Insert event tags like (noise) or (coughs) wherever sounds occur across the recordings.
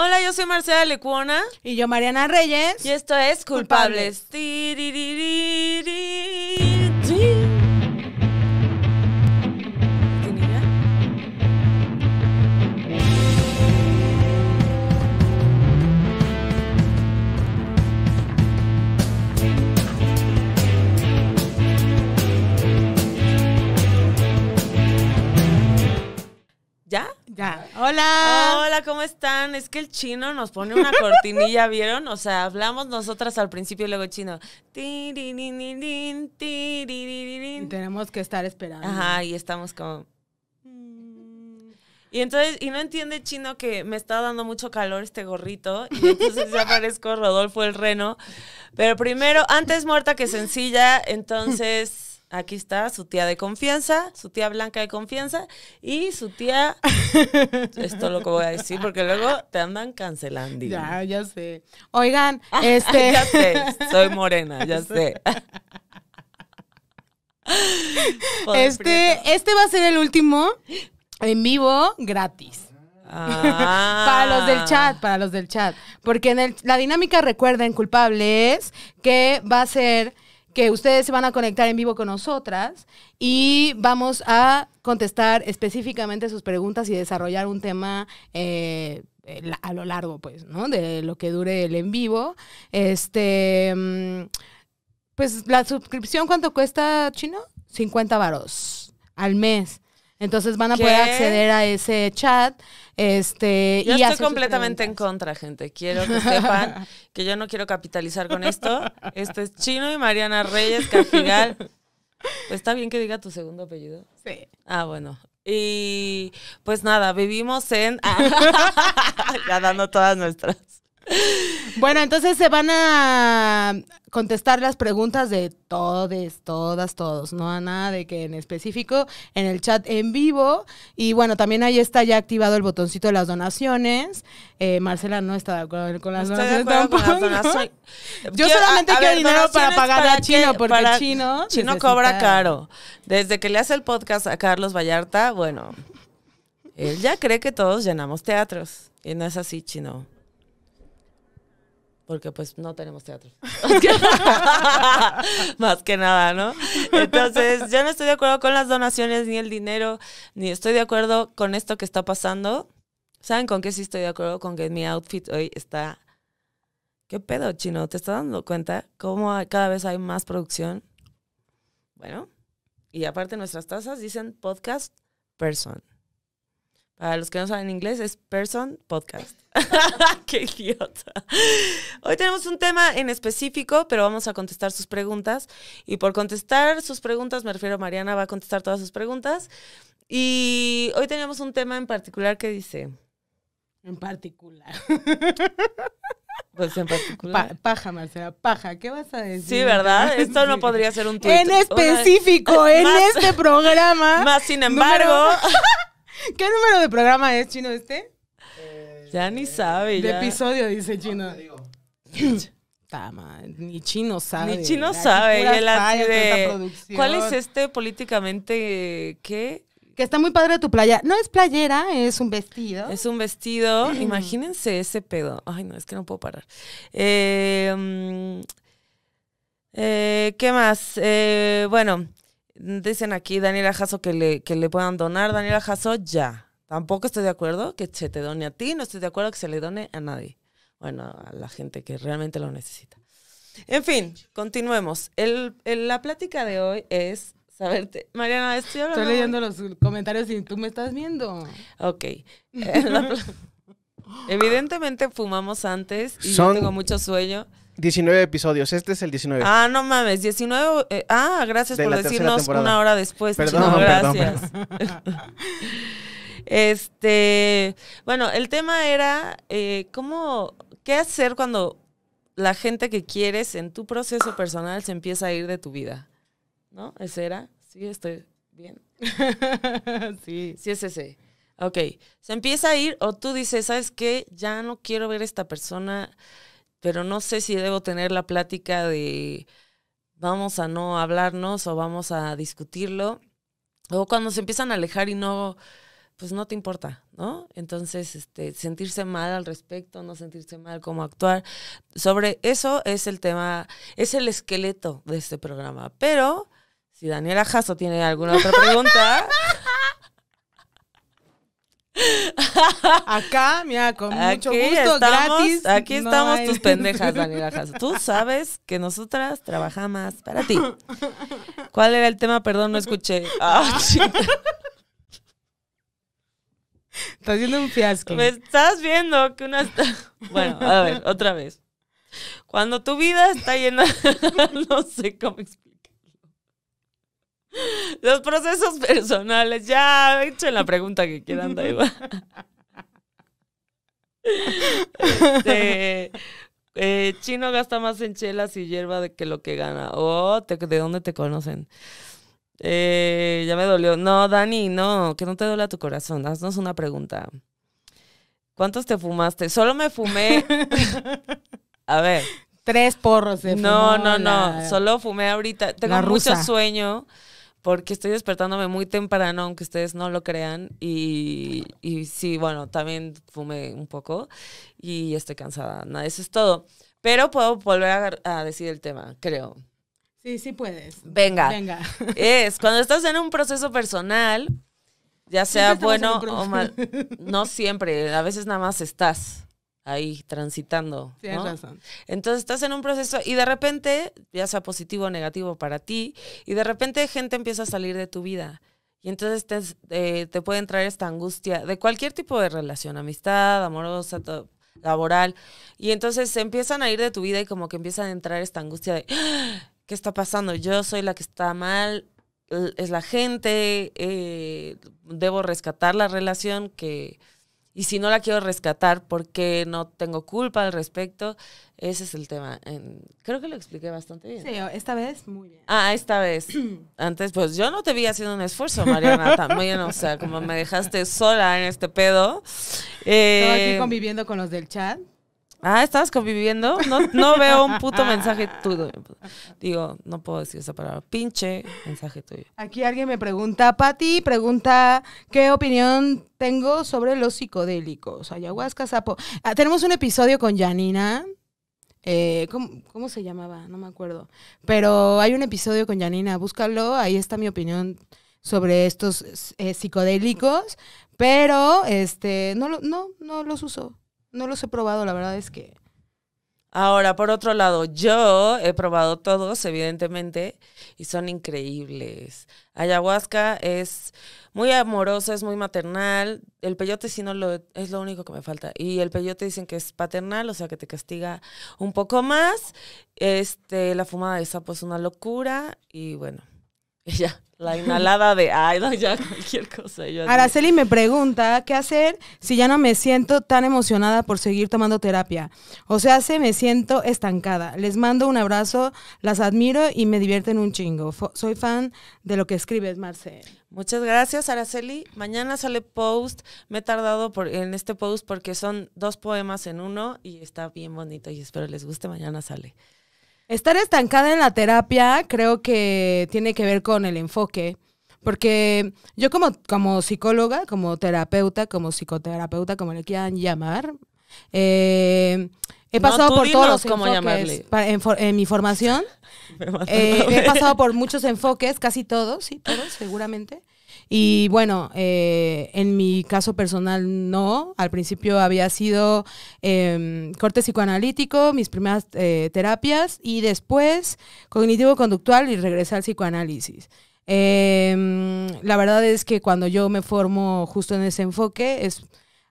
Hola, yo soy Marcela Lecuona. Y yo, Mariana Reyes. Y esto es Culpables. ¿Ya? Ya. Hola. Hola, ¿cómo están? Es que el chino nos pone una cortinilla, (laughs) ¿vieron? O sea, hablamos nosotras al principio y luego el chino. Y tenemos que estar esperando. Ajá, y estamos como. Y entonces, y no entiende chino que me está dando mucho calor este gorrito. Y entonces ya parezco Rodolfo el Reno. Pero primero, antes muerta que sencilla, entonces. Aquí está su tía de confianza, su tía blanca de confianza y su tía. (laughs) Esto es lo que voy a decir porque luego te andan cancelando. Ya, ya sé. Oigan, (laughs) este. ya sé, soy morena, ya (laughs) sé. este, este va a ser el último en vivo gratis. Ah. para los del chat, para los del chat. Porque en la dinámica, recuerden, culpables, que va a ser que ustedes se van a conectar en vivo con nosotras y vamos a contestar específicamente sus preguntas y desarrollar un tema eh, a lo largo, pues, ¿no? De lo que dure el en vivo. Este, mm, pues la suscripción, ¿cuánto cuesta, Chino? 50 varos al mes. Entonces van a poder acceder a ese chat. Este, yo estoy completamente en contra, gente. Quiero que sepan que yo no quiero capitalizar con esto. Esto es Chino y Mariana Reyes Cajigal. ¿Está bien que diga tu segundo apellido? Sí. Ah, bueno. Y pues nada, vivimos en... (laughs) (laughs) ya dando todas nuestras. Bueno, entonces se van a contestar las preguntas de todos, todas, todos, no a nada de que en específico en el chat en vivo. Y bueno, también ahí está ya activado el botoncito de las donaciones. Eh, Marcela no está de acuerdo con las donaciones. (laughs) Yo solamente quiero dinero para pagar a Chino, porque Chino. Chino cobra caro. Desde que le hace el podcast a Carlos Vallarta, bueno, él ya cree que todos llenamos teatros. Y no es así, Chino porque pues no tenemos teatro. (laughs) Más que nada, ¿no? Entonces, yo no estoy de acuerdo con las donaciones, ni el dinero, ni estoy de acuerdo con esto que está pasando. ¿Saben con qué sí estoy de acuerdo? Con que mi outfit hoy está... ¿Qué pedo, chino? ¿Te estás dando cuenta cómo cada vez hay más producción? Bueno, y aparte nuestras tazas dicen podcast person. Para los que no saben inglés, es Person Podcast. (laughs) (laughs) ¡Qué idiota! Hoy tenemos un tema en específico, pero vamos a contestar sus preguntas. Y por contestar sus preguntas, me refiero a Mariana, va a contestar todas sus preguntas. Y hoy tenemos un tema en particular que dice. En particular. (laughs) Pues en particular. paja, Marcela, paja. ¿Qué vas a decir? Sí, ¿verdad? Esto no podría ser un tweet. En específico, en este programa. Más sin embargo. ¿Qué número de programa es, Chino, este? ya ni sabe. De episodio, dice Chino. (laughs) Tama, ni Chino sabe. Ni Chino sabe. Y él así de, ¿Cuál es este políticamente qué? Que está muy padre tu playa. No es playera, es un vestido. Es un vestido. (clears throat) Imagínense ese pedo. Ay, no, es que no puedo parar. Eh, mm, eh, ¿Qué más? Eh, bueno, Dicen aquí Daniela Jasso que le, que le puedan donar. Daniela Jasso, ya. Tampoco estoy de acuerdo que se te done a ti, no estoy de acuerdo que se le done a nadie. Bueno, a la gente que realmente lo necesita. En fin, continuemos. El, la plática de hoy es saberte. Mariana, estoy Estoy leyendo los comentarios y tú me estás viendo. Ok. Eh, (laughs) evidentemente fumamos antes y yo tengo mucho sueño. 19 episodios, este es el 19. Ah, no mames, 19. Eh, ah, gracias por decirnos una hora después. Perdón, gracias. (laughs) este, bueno, el tema era eh, cómo, qué hacer cuando la gente que quieres en tu proceso personal se empieza a ir de tu vida. ¿No? ¿Ese era? Sí, estoy bien. (laughs) sí. Sí, es ese. Ok, se empieza a ir o tú dices, ¿sabes qué? Ya no quiero ver a esta persona pero no sé si debo tener la plática de vamos a no hablarnos o vamos a discutirlo. O cuando se empiezan a alejar y no, pues no te importa, ¿no? Entonces, este, sentirse mal al respecto, no sentirse mal, cómo actuar. Sobre eso es el tema, es el esqueleto de este programa. Pero, si Daniela Jasso tiene alguna otra pregunta, (laughs) (laughs) Acá, mira, con mucho gusto, estamos, gratis. aquí no estamos hay- tus (laughs) pendejas, Daniela Jasso. Tú sabes que nosotras trabajamos para ti. ¿Cuál era el tema? Perdón, no escuché. (laughs) Ah, chinga. Está haciendo un fiasco. Me estás viendo que una... está- Bueno, a ver, otra vez. Cuando tu vida está llena... no sé cómo explicarlo. (laughs) Los procesos personales. Ya, echen la pregunta que quieran, da igual. (laughs) Este, eh, Chino gasta más en chelas y hierba de que lo que gana. Oh, te- ¿de dónde te conocen? Eh, ya me dolió. No, Dani, no, que no te duela tu corazón. Haznos una pregunta. ¿Cuántos te fumaste? Solo me fumé. (laughs) A ver. Tres porros de No, no, no. la- Solo fumé ahorita. Tengo mucho sueño porque estoy despertándome muy temprano, aunque ustedes no lo crean. Y, y sí, bueno, también fumé un poco y estoy cansada. Nada, eso es todo. Pero puedo volver a, a decir el tema, creo. Sí, sí puedes. Venga. Venga. Es cuando estás en un proceso personal, ya sea bueno o mal. No siempre, a veces nada más estás ahí transitando. Tienes ¿no? razón. Entonces estás en un proceso y de repente, ya sea positivo o negativo para ti, y de repente gente empieza a salir de tu vida. Y entonces te, eh, te puede entrar esta angustia de cualquier tipo de relación, amistad, amorosa, laboral. Y entonces se empiezan a ir de tu vida y como que empiezan a entrar esta angustia de, "Ah, ¿qué está pasando? Yo soy la que está mal, es la gente, eh, debo rescatar la relación que... Y si no la quiero rescatar porque no tengo culpa al respecto, ese es el tema. En- creo que lo expliqué bastante bien. Sí, esta vez muy bien. Ah, esta vez. (clears throat) Antes, pues yo no te vi haciendo un esfuerzo, Mariana, (laughs) también. O sea, como me dejaste sola en este pedo. Eh, aquí conviviendo con los del chat. Ah, ¿estabas conviviendo? No, no veo un puto mensaje tuyo. Digo, no puedo decir esa palabra. Pinche mensaje tuyo. Aquí alguien me pregunta, Pati, pregunta qué opinión tengo sobre los psicodélicos, ayahuasca, sapo. Ah, tenemos un episodio con Janina. eh, ¿cómo, cómo se llamaba? No me acuerdo. Pero hay un episodio con Janina, búscalo, ahí está mi opinión sobre estos eh, psicodélicos. Pero este no, no, no los uso. No los he probado, la verdad es que. Ahora, por otro lado, yo he probado todos, evidentemente, y son increíbles. Ayahuasca es muy amoroso, es muy maternal. El peyote sí no lo es lo único que me falta. Y el peyote dicen que es paternal, o sea que te castiga un poco más. Este, la fumada de sapo es una locura. Y bueno, (laughs) la inhalada de ay, no, (laughs) ya cualquier cosa. yo Araceli me pregunta qué hacer si ya no me siento tan emocionada por seguir tomando terapia. O sea, se me siento estancada. Les mando un abrazo, las admiro y me divierten un chingo. Soy fan de lo que escribes, Marce. Muchas gracias, Araceli. Mañana sale post. Me he tardado por, en este post porque son dos poemas en uno y está bien bonito y espero les guste. Mañana sale. Estar estancada en la terapia creo que tiene que ver con el enfoque. Porque yo como, como psicóloga, como terapeuta, como psicoterapeuta, como le quieran llamar, eh, he pasado por todos los cómo enfoques. llamarle. Pa- en, for- en mi formación (laughs) Eh, he pasado por muchos enfoques, casi todos, sí, todos, seguramente. Y bueno, eh, en mi caso personal no. Al principio había sido eh, corte psicoanalítico, mis primeras eh, terapias, y después cognitivo-conductual y regresé al psicoanálisis. Eh, la verdad es que cuando yo me formo justo en ese enfoque, es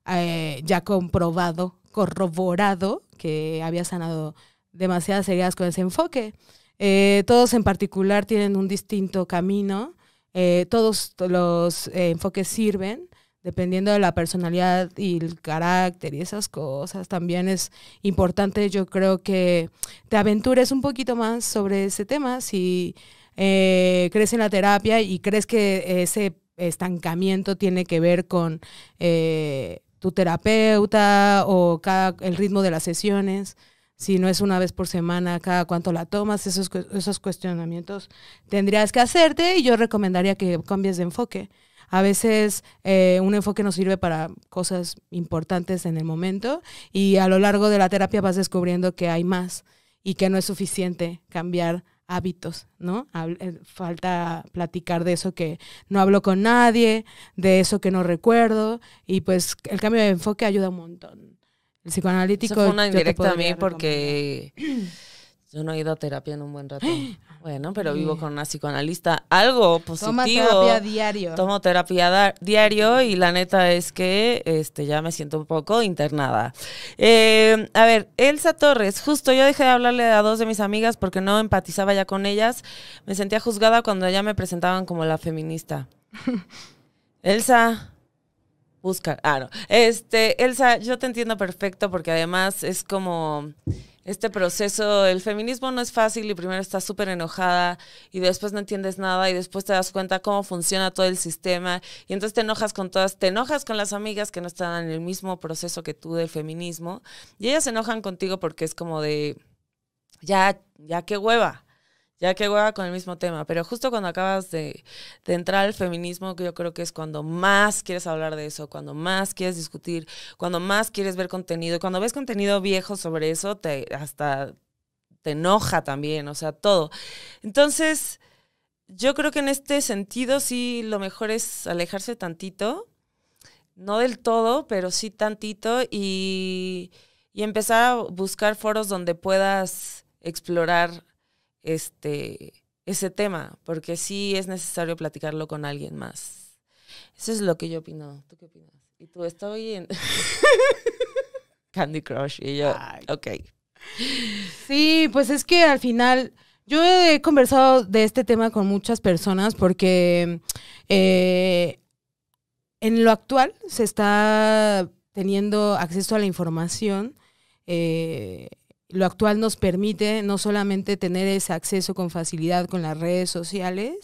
eh, ya comprobado, corroborado, que había sanado demasiadas heridas con ese enfoque. Eh, todos en particular tienen un distinto camino. Eh, todos los eh, enfoques sirven, dependiendo de la personalidad y el carácter y esas cosas. También es importante, yo creo que te aventures un poquito más sobre ese tema. Si eh, crees en la terapia y crees que ese estancamiento tiene que ver con eh, tu terapeuta o cada, el ritmo de las sesiones si no es una vez por semana, cada cuánto la tomas, esos, esos cuestionamientos tendrías que hacerte y yo recomendaría que cambies de enfoque. A veces eh, un enfoque nos sirve para cosas importantes en el momento y a lo largo de la terapia vas descubriendo que hay más y que no es suficiente cambiar hábitos, ¿no? Eh, Falta platicar de eso que no hablo con nadie, de eso que no recuerdo y pues el cambio de enfoque ayuda un montón. El psicoanalítico. Eso fue una indirecta a mí porque (clears throat) yo no he ido a terapia en un buen rato. Bueno, pero vivo con una psicoanalista. Algo positivo. Toma terapia diario. Tomo terapia diario y la neta es que este, ya me siento un poco internada. Eh, a ver, Elsa Torres, justo yo dejé de hablarle a dos de mis amigas porque no empatizaba ya con ellas. Me sentía juzgada cuando ya me presentaban como la feminista. (laughs) Elsa, busca. Ah, no. Este, Elsa, yo te entiendo perfecto porque además es como este proceso, el feminismo no es fácil y primero estás súper enojada y después no entiendes nada y después te das cuenta cómo funciona todo el sistema y entonces te enojas con todas, te enojas con las amigas que no están en el mismo proceso que tú del feminismo y ellas se enojan contigo porque es como de, ya, ya qué hueva. Ya que hueva con el mismo tema, pero justo cuando acabas de, entrar al feminismo, yo creo que es cuando más quieres hablar de eso, cuando más quieres discutir, cuando más quieres ver contenido, cuando ves contenido viejo sobre eso, te hasta te enoja también, o sea, todo. Entonces, yo creo que en este sentido sí lo mejor es alejarse tantito, no del todo, pero sí tantito y, y empezar a buscar foros donde puedas explorar este ese tema, porque sí es necesario platicarlo con alguien más. Eso es lo que yo opino. ¿Tú qué opinas? Y tú estoy en (laughs) Candy Crush y yo, Ay. ok. Sí, pues es que al final yo he conversado de este tema con muchas personas porque eh, en lo actual se está teniendo acceso a la información. eh, lo actual nos permite no solamente tener ese acceso con facilidad con las redes sociales,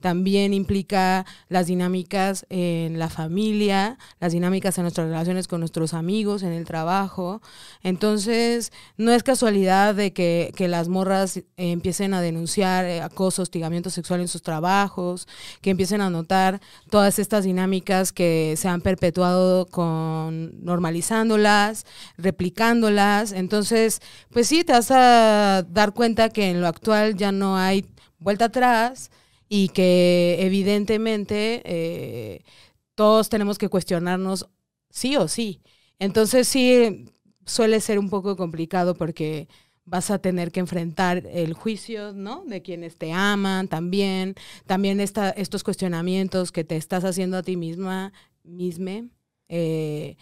también implica las dinámicas en la familia, las dinámicas en nuestras relaciones con nuestros amigos, en el trabajo. Entonces, no es casualidad de que, que las morras eh, empiecen a denunciar eh, acoso, hostigamiento sexual en sus trabajos, que empiecen a notar todas estas dinámicas que se han perpetuado con normalizándolas, replicándolas. Entonces, pues sí, te vas a dar cuenta que en lo actual ya no hay vuelta atrás y que evidentemente eh, todos tenemos que cuestionarnos sí o sí. Entonces sí suele ser un poco complicado porque vas a tener que enfrentar el juicio, ¿no? De quienes te aman también, también esta, estos cuestionamientos que te estás haciendo a ti misma, misme. eh,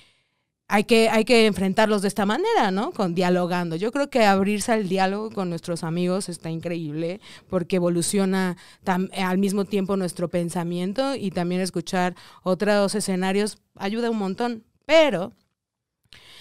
hay que, hay que enfrentarlos de esta manera, ¿no? Con dialogando. Yo creo que abrirse al diálogo con nuestros amigos está increíble porque evoluciona tam- al mismo tiempo nuestro pensamiento y también escuchar otros escenarios ayuda un montón. Pero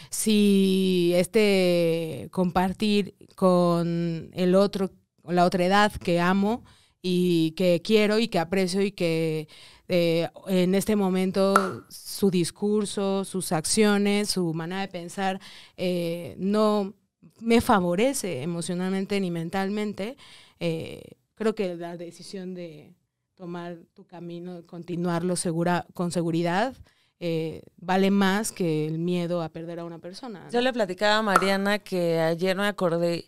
si este compartir con el otro, la otra edad que amo y que quiero y que aprecio y que eh, en este momento su discurso, sus acciones, su manera de pensar eh, no me favorece emocionalmente ni mentalmente, eh, creo que la decisión de tomar tu camino, continuarlo segura, con seguridad, eh, vale más que el miedo a perder a una persona. Yo le platicaba a Mariana que ayer me acordé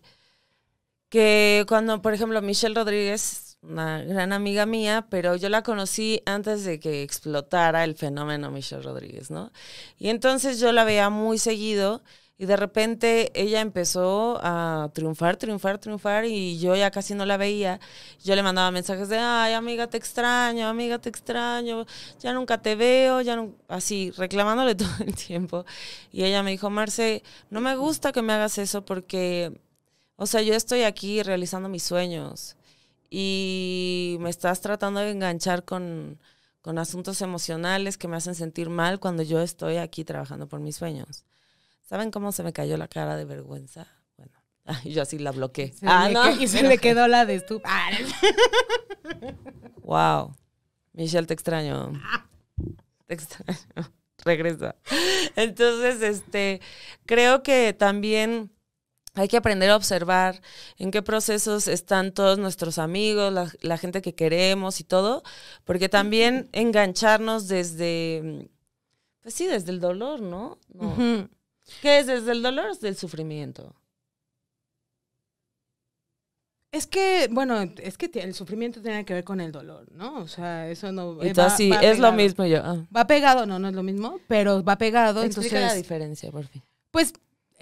que cuando, por ejemplo, Michelle Rodríguez, una gran amiga mía, pero yo la conocí antes de que explotara el fenómeno Michelle Rodríguez, ¿no? Y entonces yo la veía muy seguido y de repente ella empezó a triunfar, triunfar, triunfar y yo ya casi no la veía. Yo le mandaba mensajes de, ay, amiga, te extraño, amiga, te extraño, ya nunca te veo, ya no... así, reclamándole (laughs) todo el tiempo. Y ella me dijo, Marce, no me gusta que me hagas eso porque, o sea, yo estoy aquí realizando mis sueños y me estás tratando de enganchar con, con asuntos emocionales que me hacen sentir mal cuando yo estoy aquí trabajando por mis sueños. ¿Saben cómo se me cayó la cara de vergüenza? Bueno, (laughs) ay, yo así la bloqueé. Se ah, no. y se le quedó la de estu- Ah, Wow. Michelle, te extraño. Te extraño. (laughs) Regresa. Entonces, este, creo que también hay que aprender a observar en qué procesos están todos nuestros amigos, la, la gente que queremos y todo, porque también engancharnos desde, pues sí, desde el dolor, ¿no? no. ¿Qué es desde el dolor o desde el sufrimiento? Es que, bueno, es que el sufrimiento tiene que ver con el dolor, ¿no? O sea, eso no... eh, va- así, va es lo mismo yo. ah. Va pegado, no, no es lo mismo, pero va pegado, Explica la entonces... diferencia, por fin. Pues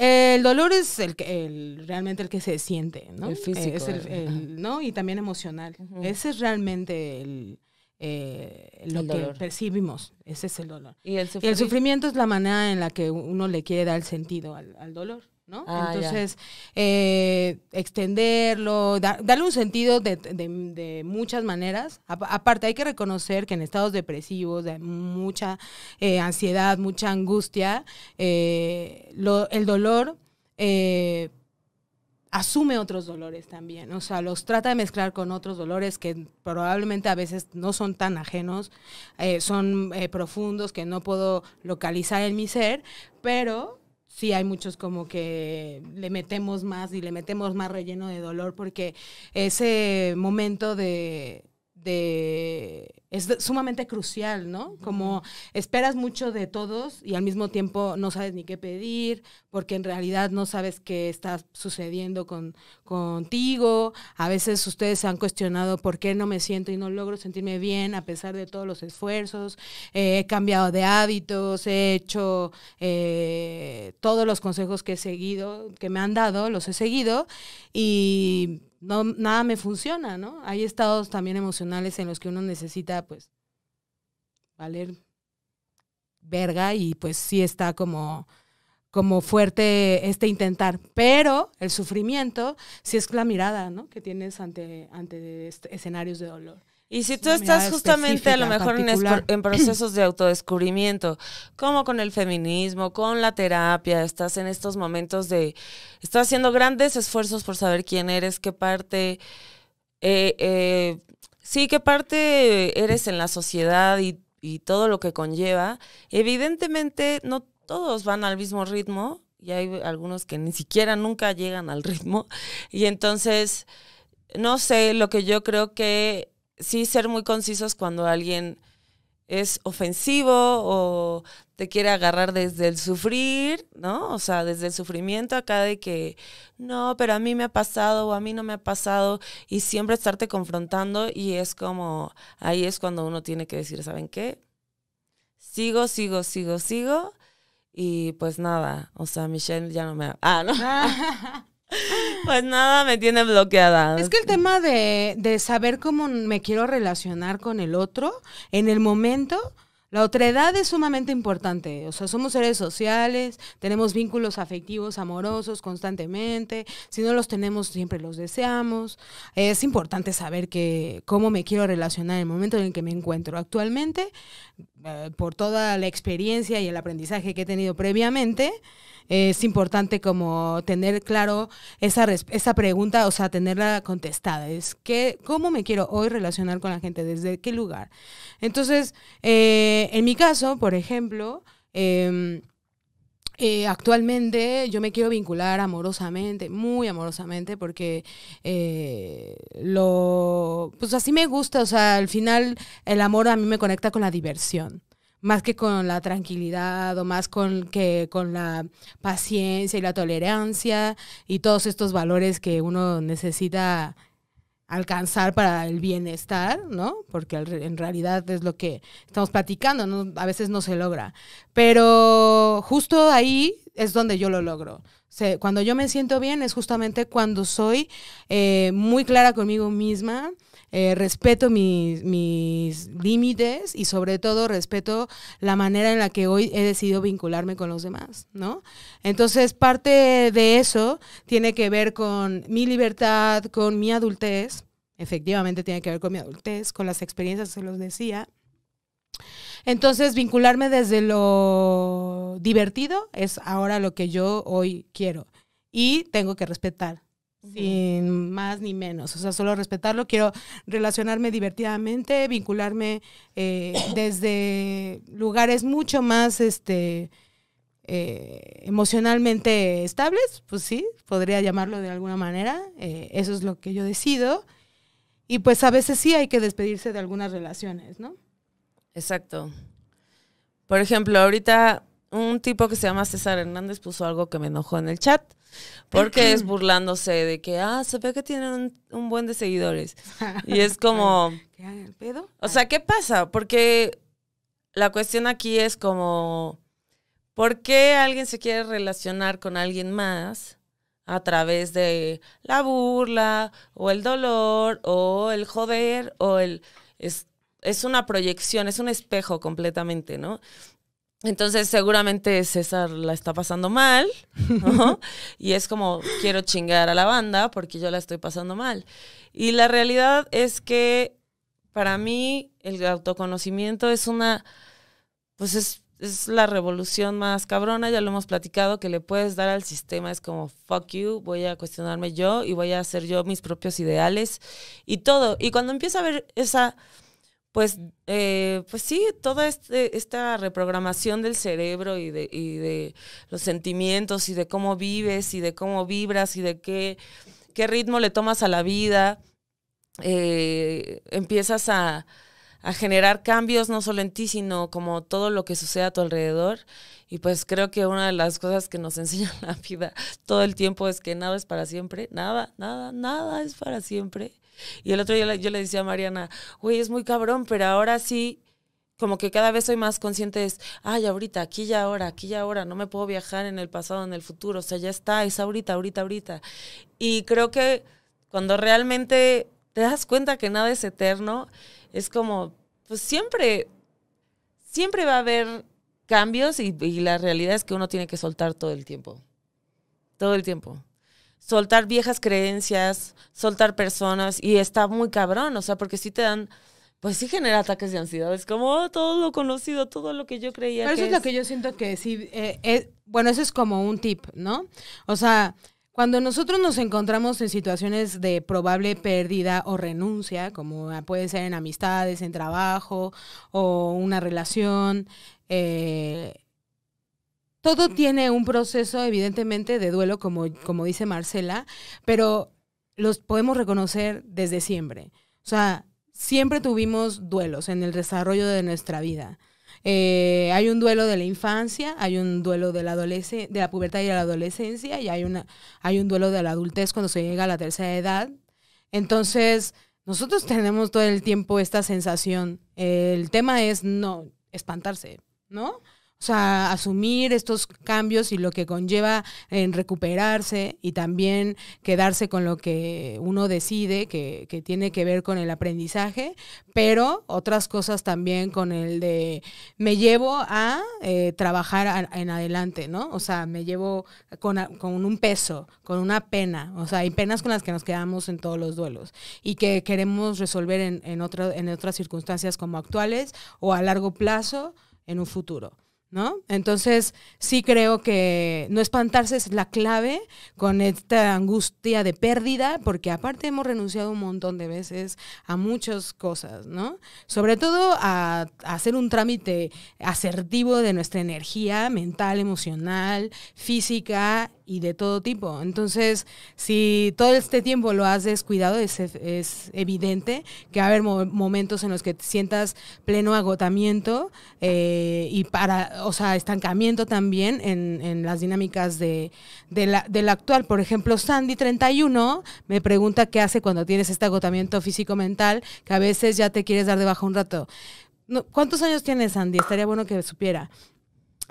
el dolor es el que el, realmente el que se siente, ¿no? El físico, es el- el- el- ¿no? Y también emocional. Ese es realmente el, eh, lo que percibimos. Ese es el dolor. Y el Y sufrimiento. el sufrimiento es la manera en la que uno le quiere dar sentido al, al dolor, ¿no? Ah. Entonces, eh, extenderlo, da- darle un sentido de, de- de muchas maneras. Apa- aparte, hay que reconocer que en estados depresivos, de mucha eh, ansiedad, mucha angustia, eh, lo- el dolor... asume otros dolores también, o sea, los trata de mezclar con otros dolores que probablemente a veces no son tan ajenos, son profundos que no puedo localizar en mi ser, pero sí hay muchos como que le metemos más y le metemos más relleno de dolor porque ese momento de de es sumamente crucial, ¿no? Como esperas mucho de todos y al mismo tiempo no sabes ni qué pedir, porque en realidad no sabes qué está sucediendo con, contigo. A veces ustedes se han cuestionado por qué no me siento y no logro sentirme bien a pesar de todos los esfuerzos. Eh, he cambiado de hábitos, he hecho eh, todos los consejos que he seguido, que me han dado, los he seguido y no, nada me funciona, ¿no? Hay estados también emocionales en los que uno necesita, pues, valer verga y pues sí está como como fuerte este intentar, pero el sufrimiento sí es la mirada, ¿no? Que tienes ante ante escenarios de dolor. Y si tú una estás justamente a lo mejor en procesos de autodescubrimiento, como con el feminismo, con la terapia, estás en estos momentos de, estás haciendo grandes esfuerzos por saber quién eres, qué parte, eh, eh, sí, qué parte eres en la sociedad y, y todo lo que conlleva. Evidentemente no todos van al mismo ritmo y hay algunos que ni siquiera nunca llegan al ritmo y entonces no sé, lo que yo creo que sí ser muy concisos cuando alguien es ofensivo o te quiere agarrar desde el sufrir, ¿no? O sea, desde el sufrimiento acá de que no, pero a mí me ha pasado o a mí no me ha pasado y siempre estarte confrontando y es como, ahí es cuando uno tiene que decir, ¿saben qué? Sigo, sigo, sigo, sigo y pues nada, o sea, Michelle ya no me... Ah, no. (laughs) (laughs) Pues nada, me tiene bloqueada. Es que el tema de, de saber cómo me quiero relacionar con el otro en el momento, la otredad es sumamente importante. O sea, somos seres sociales, tenemos vínculos afectivos, amorosos constantemente. Si no los tenemos, siempre los deseamos. Es importante saber que cómo me quiero relacionar en el momento en el que me encuentro actualmente, eh, por toda la experiencia y el aprendizaje que he tenido previamente es importante como tener claro esa, esa pregunta, o sea, tenerla contestada. Es que, ¿cómo me quiero hoy relacionar con la gente? ¿Desde qué lugar? Entonces, eh, en mi caso, por ejemplo, em, eh, actualmente yo me quiero vincular amorosamente, muy amorosamente, porque eh, lo, pues así me gusta, o sea, al final el amor a mí me conecta con la diversión más que con la tranquilidad o más con que con la paciencia y la tolerancia y todos estos valores que uno necesita alcanzar para el bienestar, ¿no? Porque en realidad es lo que estamos platicando, ¿no? A veces no se logra. Pero justo ahí es donde yo lo logro. Cuando yo me siento bien es justamente cuando soy eh, muy clara conmigo misma, eh, respeto mis, mis límites y sobre todo respeto la manera en la que hoy he decidido vincularme con los demás, ¿no? Entonces parte de eso tiene que ver con mi libertad, con mi adultez, efectivamente tiene que ver con mi adultez, con las experiencias, se los decía. Entonces, vincularme desde lo divertido es ahora lo que yo hoy quiero. Y tengo que respetar, sin más ni menos. O sea, solo respetarlo. Quiero relacionarme divertidamente, vincularme eh, (coughs) desde lugares mucho más este, eh, emocionalmente estables, pues sí, podría llamarlo de alguna manera. eh, eso es lo que yo decido. Y pues a veces sí hay que despedirse de algunas relaciones, ¿no? Exacto. Por ejemplo, ahorita un tipo que se llama César Hernández puso algo que me enojó en el chat, porque es (clears throat) burlándose de que, ah, se ve que tienen un, un buen de seguidores. (laughs) Y es como, ¿Qué el pedo? o sea, ¿qué pasa? Porque la cuestión aquí es como, ¿por qué alguien se quiere relacionar con alguien más a través de la burla o el dolor o el joder o el... Es, es una proyección, es un espejo completamente, ¿no? Entonces seguramente César la está pasando mal, ¿no? (laughs) y es como, quiero chingar a la banda porque yo la estoy pasando mal. Y la realidad es que para mí el autoconocimiento es una, pues es, es la revolución más cabrona, ya lo hemos platicado, que le puedes dar al sistema. Es como, fuck you, voy a cuestionarme yo y voy a hacer yo mis propios ideales y todo. Y cuando empieza a ver esa pues, eh, pues sí, toda este, esta reprogramación del cerebro y de, y de los sentimientos y de cómo vives y de cómo vibras y de qué, qué ritmo le tomas a la vida, eh, empiezas a, a generar cambios no solo en ti, sino como todo lo que sucede a tu alrededor. Y pues creo que una de las cosas que nos (laughs) enseña la vida todo el tiempo es que nada es para siempre, nada, nada, nada es para siempre. Y el otro día yo le decía a Mariana, güey, es muy cabrón, pero ahora sí, como que cada vez soy más consciente es, ay, ahorita, aquí y ahora, aquí y ahora, no me puedo viajar en el pasado, en el futuro, o sea, ya está, es ahorita, ahorita, ahorita. Y creo que cuando realmente te das cuenta que nada es eterno, es como, pues siempre, siempre va a haber cambios y la realidad es que uno tiene que soltar todo el tiempo, todo el tiempo soltar viejas creencias, soltar personas, y está muy cabrón, o sea, porque sí te dan, pues sí genera ataques de ansiedad, es como "Oh, todo lo conocido, todo lo que yo creía Pero eso es lo que yo siento que sí, eh, eh, bueno, eso es como un tip, ¿no? O sea, cuando nosotros nos encontramos en situaciones de probable pérdida o renuncia, como ah, puede ser en amistades, en trabajo o una relación, eh, todo tiene un proceso evidentemente de duelo, como, como dice Marcela, pero los podemos reconocer desde siempre. O sea, siempre tuvimos duelos en el desarrollo de nuestra vida. Eh, hay un duelo de la infancia, hay un duelo de la de la pubertad y de la adolescencia, y hay una, hay un duelo de la adultez cuando se llega a la tercera edad. Entonces, nosotros tenemos todo el tiempo esta sensación. El tema es no espantarse, ¿no? O sea, asumir estos cambios y lo que conlleva en recuperarse y también quedarse con lo que uno decide, que, que tiene que ver con el aprendizaje, pero otras cosas también con el de me llevo a eh, trabajar en adelante, ¿no? O sea, me llevo con, con un peso, con una pena, o sea, hay penas con las que nos quedamos en todos los duelos y que queremos resolver en, en, otro- en otras circunstancias como actuales o a largo plazo en un futuro. ¿No? Entonces, sí creo que no espantarse es la clave con esta angustia de pérdida, porque aparte hemos renunciado un montón de veces a muchas cosas, ¿no? Sobre todo a, a hacer un trámite asertivo de nuestra energía mental, emocional, física y de todo tipo. Entonces, si todo este tiempo lo has descuidado, es, es evidente que va a haber mo- momentos en los que te sientas pleno agotamiento eh, y para, o sea, estancamiento también en, en las dinámicas de, de la, actual. Por ejemplo, Sandy 31 me pregunta qué hace cuando tienes este agotamiento físico-mental, que a veces ya te quieres dar de baja un rato. ¿Cuántos años tienes, Sandy? Estaría bueno que supiera.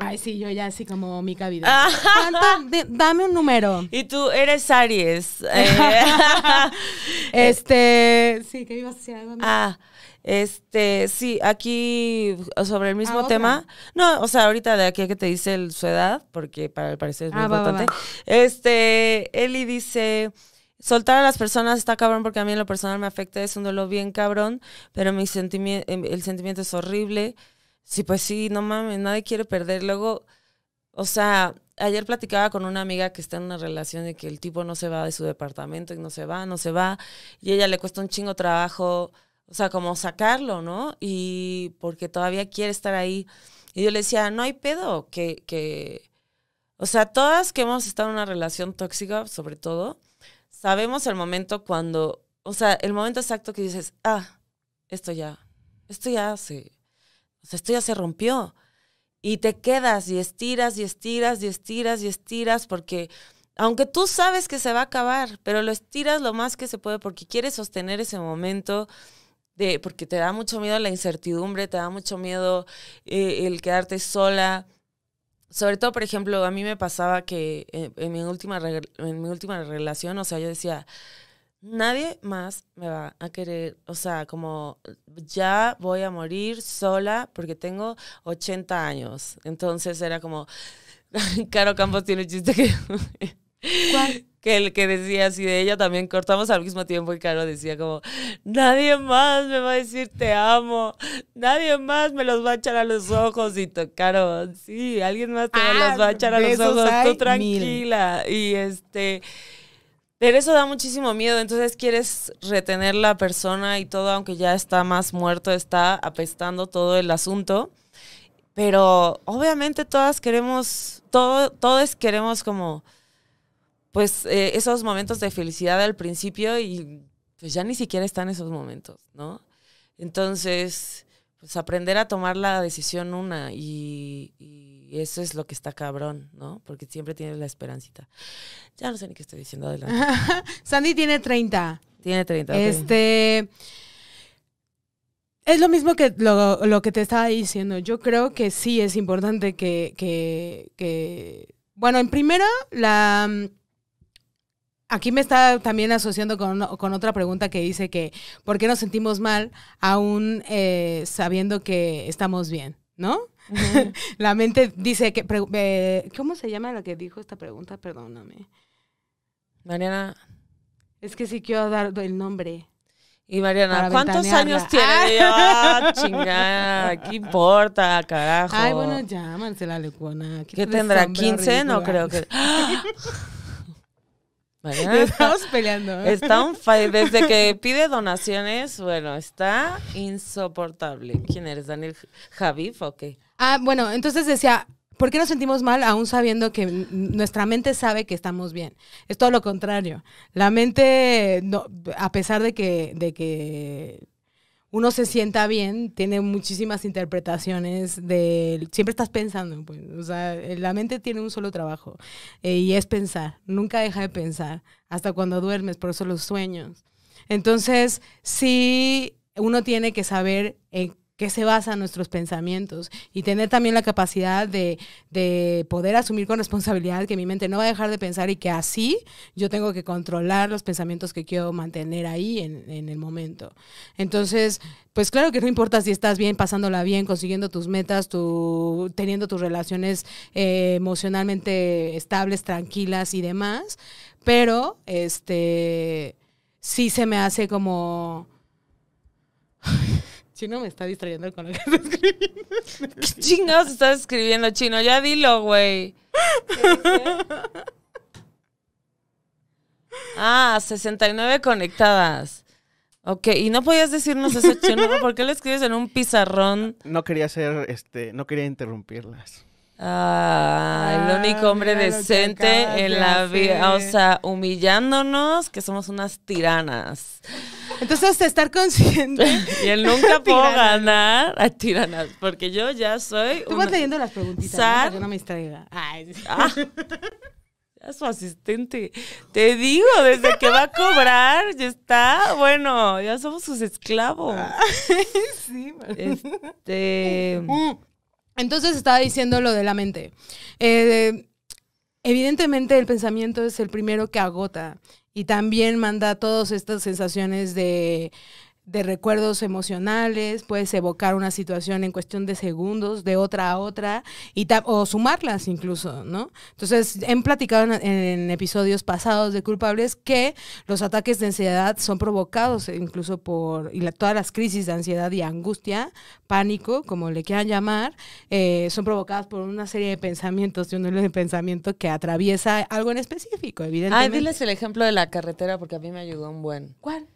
Ay, sí, yo ya así como mi cabida. Ah. Dame un número. Y tú eres Aries. eh, (laughs) Este, sí, que ibas a decir algo. ah, este, sí, aquí sobre el mismo Ah, tema. No, o sea, ahorita de aquí a que te dice el- su edad, porque para el parecer es muy Ah, va, va, importante. Este, Eli dice, soltar a las personas está cabrón porque a mí en lo personal me afecta, es un duelo bien cabrón, pero mi sentimi- em, el sentimiento es horrible. Sí, pues sí, no mames, nadie quiere perder. Luego, o sea, ayer platicaba con una amiga que está en una relación de que el tipo no se va de su departamento y no se va, no se va, y ella le cuesta un chingo trabajo, o sea, como sacarlo, ¿no? Y porque todavía quiere estar ahí. Y yo le decía, no hay pedo, que, que, O sea, todas que hemos estado en una relación tóxica, sobre todo, sabemos el momento cuando, o sea, el momento exacto que dices, ah, esto ya, esto ya se, o sea, esto ya se rompió. Y te quedas y estiras y estiras y estiras y estiras porque aunque tú sabes que se va a acabar, pero lo estiras lo más que se puede porque quieres sostener ese momento de, porque te da mucho miedo la incertidumbre, te da mucho miedo eh, el quedarte sola. Sobre todo, por ejemplo, a mí me pasaba que eh, en, mi última en mi última relación, o sea, yo decía, nadie más me va a querer, o sea, como ya voy a morir sola porque tengo 80 años. Entonces era como, (laughs) Caro Campos tiene un chiste que... (laughs) ¿Cuál? que el que decía así de ella también cortamos al mismo tiempo y Caro decía como nadie más me va a decir te amo nadie más me los va a echar a los ojos y Caro sí alguien más te Ah, los va a echar a los ojos tú tranquila y este pero eso da muchísimo miedo, entonces quieres retener la persona y todo, aunque ya está más muerto, está apestando todo el asunto. Pero obviamente todas queremos, todo, todos queremos como, pues, eh, esos momentos de felicidad al principio y pues ya ni siquiera están esos momentos, ¿no? Entonces, pues aprender a tomar la decisión una y, y eso es lo que está cabrón, ¿no? Porque siempre tienes la esperancita. Ya no sé ni qué estoy diciendo adelante. (laughs) Sandy tiene 30. Tiene 30. ok. Este. Es lo mismo que lo, lo que te estaba diciendo. Yo creo que sí es importante que. que, que- bueno, en primera, la. Aquí me está también asociando con, con otra pregunta que dice que ¿por qué nos sentimos mal aún eh, sabiendo que estamos bien? ¿No? (laughs) La mente dice que... eh, ¿Cómo se llama la que dijo esta pregunta? Perdóname. Mariana. Es que sí quiero dar el nombre. Y Mariana, ¿cuántos años tiene? Yo, Ah, chingada, ¿qué importa, carajo? Ay, bueno, llámanse la lecuona. ¿Qué tendrá? ¿15? No creo que. (laughs) Mariana está, Estamos peleando. ¿eh? está un. Desde que pide donaciones, bueno, está insoportable. ¿Quién eres? ¿Daniel Javif o qué? Ah, bueno, entonces decía, ¿por qué nos sentimos mal aún sabiendo que nuestra mente sabe que estamos bien? Es todo lo contrario. La mente, a pesar de que, de que uno se sienta bien, tiene muchísimas interpretaciones de... Siempre estás pensando, pues, o sea, la mente tiene un solo trabajo eh, y es pensar, nunca deja de pensar, hasta cuando duermes, por eso los sueños. Entonces, sí, uno tiene que saber qué se basan nuestros pensamientos y tener también la capacidad de, de poder asumir con responsabilidad que mi mente no va a dejar de pensar y que así yo tengo que controlar los pensamientos que quiero mantener ahí en, en el momento. Entonces, pues claro que no importa si estás bien, pasándola bien, consiguiendo tus metas, tu, teniendo tus relaciones eh, emocionalmente estables, tranquilas y demás, pero este sí se me hace como... Chino me está distrayendo con lo que está escribiendo. ¿Qué chingados estás escribiendo, chino? Ya dilo, güey. Ah, 69 conectadas. Ok, y no podías decirnos eso, chino. ¿Por qué lo escribes en un pizarrón? No quería hacer, este, no quería interrumpirlas. Ah, el único hombre mira decente acabas en la vida. O sea, humillándonos, que somos unas tiranas. Entonces, estar consciente. (laughs) Y él nunca (laughs) puedo ganar a tiranas, porque yo ya soy. Tú una- vas leyendo las preguntitas, ¿no? Para que no me distraiga. Ay. Ah, su asistente. Te digo, desde que va a cobrar, ya está. Bueno, ya somos sus esclavos. Sí. Este. (laughs) Entonces estaba diciendo lo de la mente. Eh, evidentemente el pensamiento es el primero que agota y también manda todas estas sensaciones de, de recuerdos emocionales, puedes evocar una situación en cuestión de segundos, de otra a otra, y o sumarlas incluso, ¿no? Entonces, he platicado en, en episodios pasados de culpables que los ataques de ansiedad son provocados incluso por, y la- todas las crisis de ansiedad y angustia, pánico, como le quieran llamar, eh, son provocadas por una serie de pensamientos, de un hilo de pensamiento que atraviesa algo en específico, evidentemente. Ay, diles el ejemplo de la carretera porque a mí me ayudó un buen. ¿Cuál?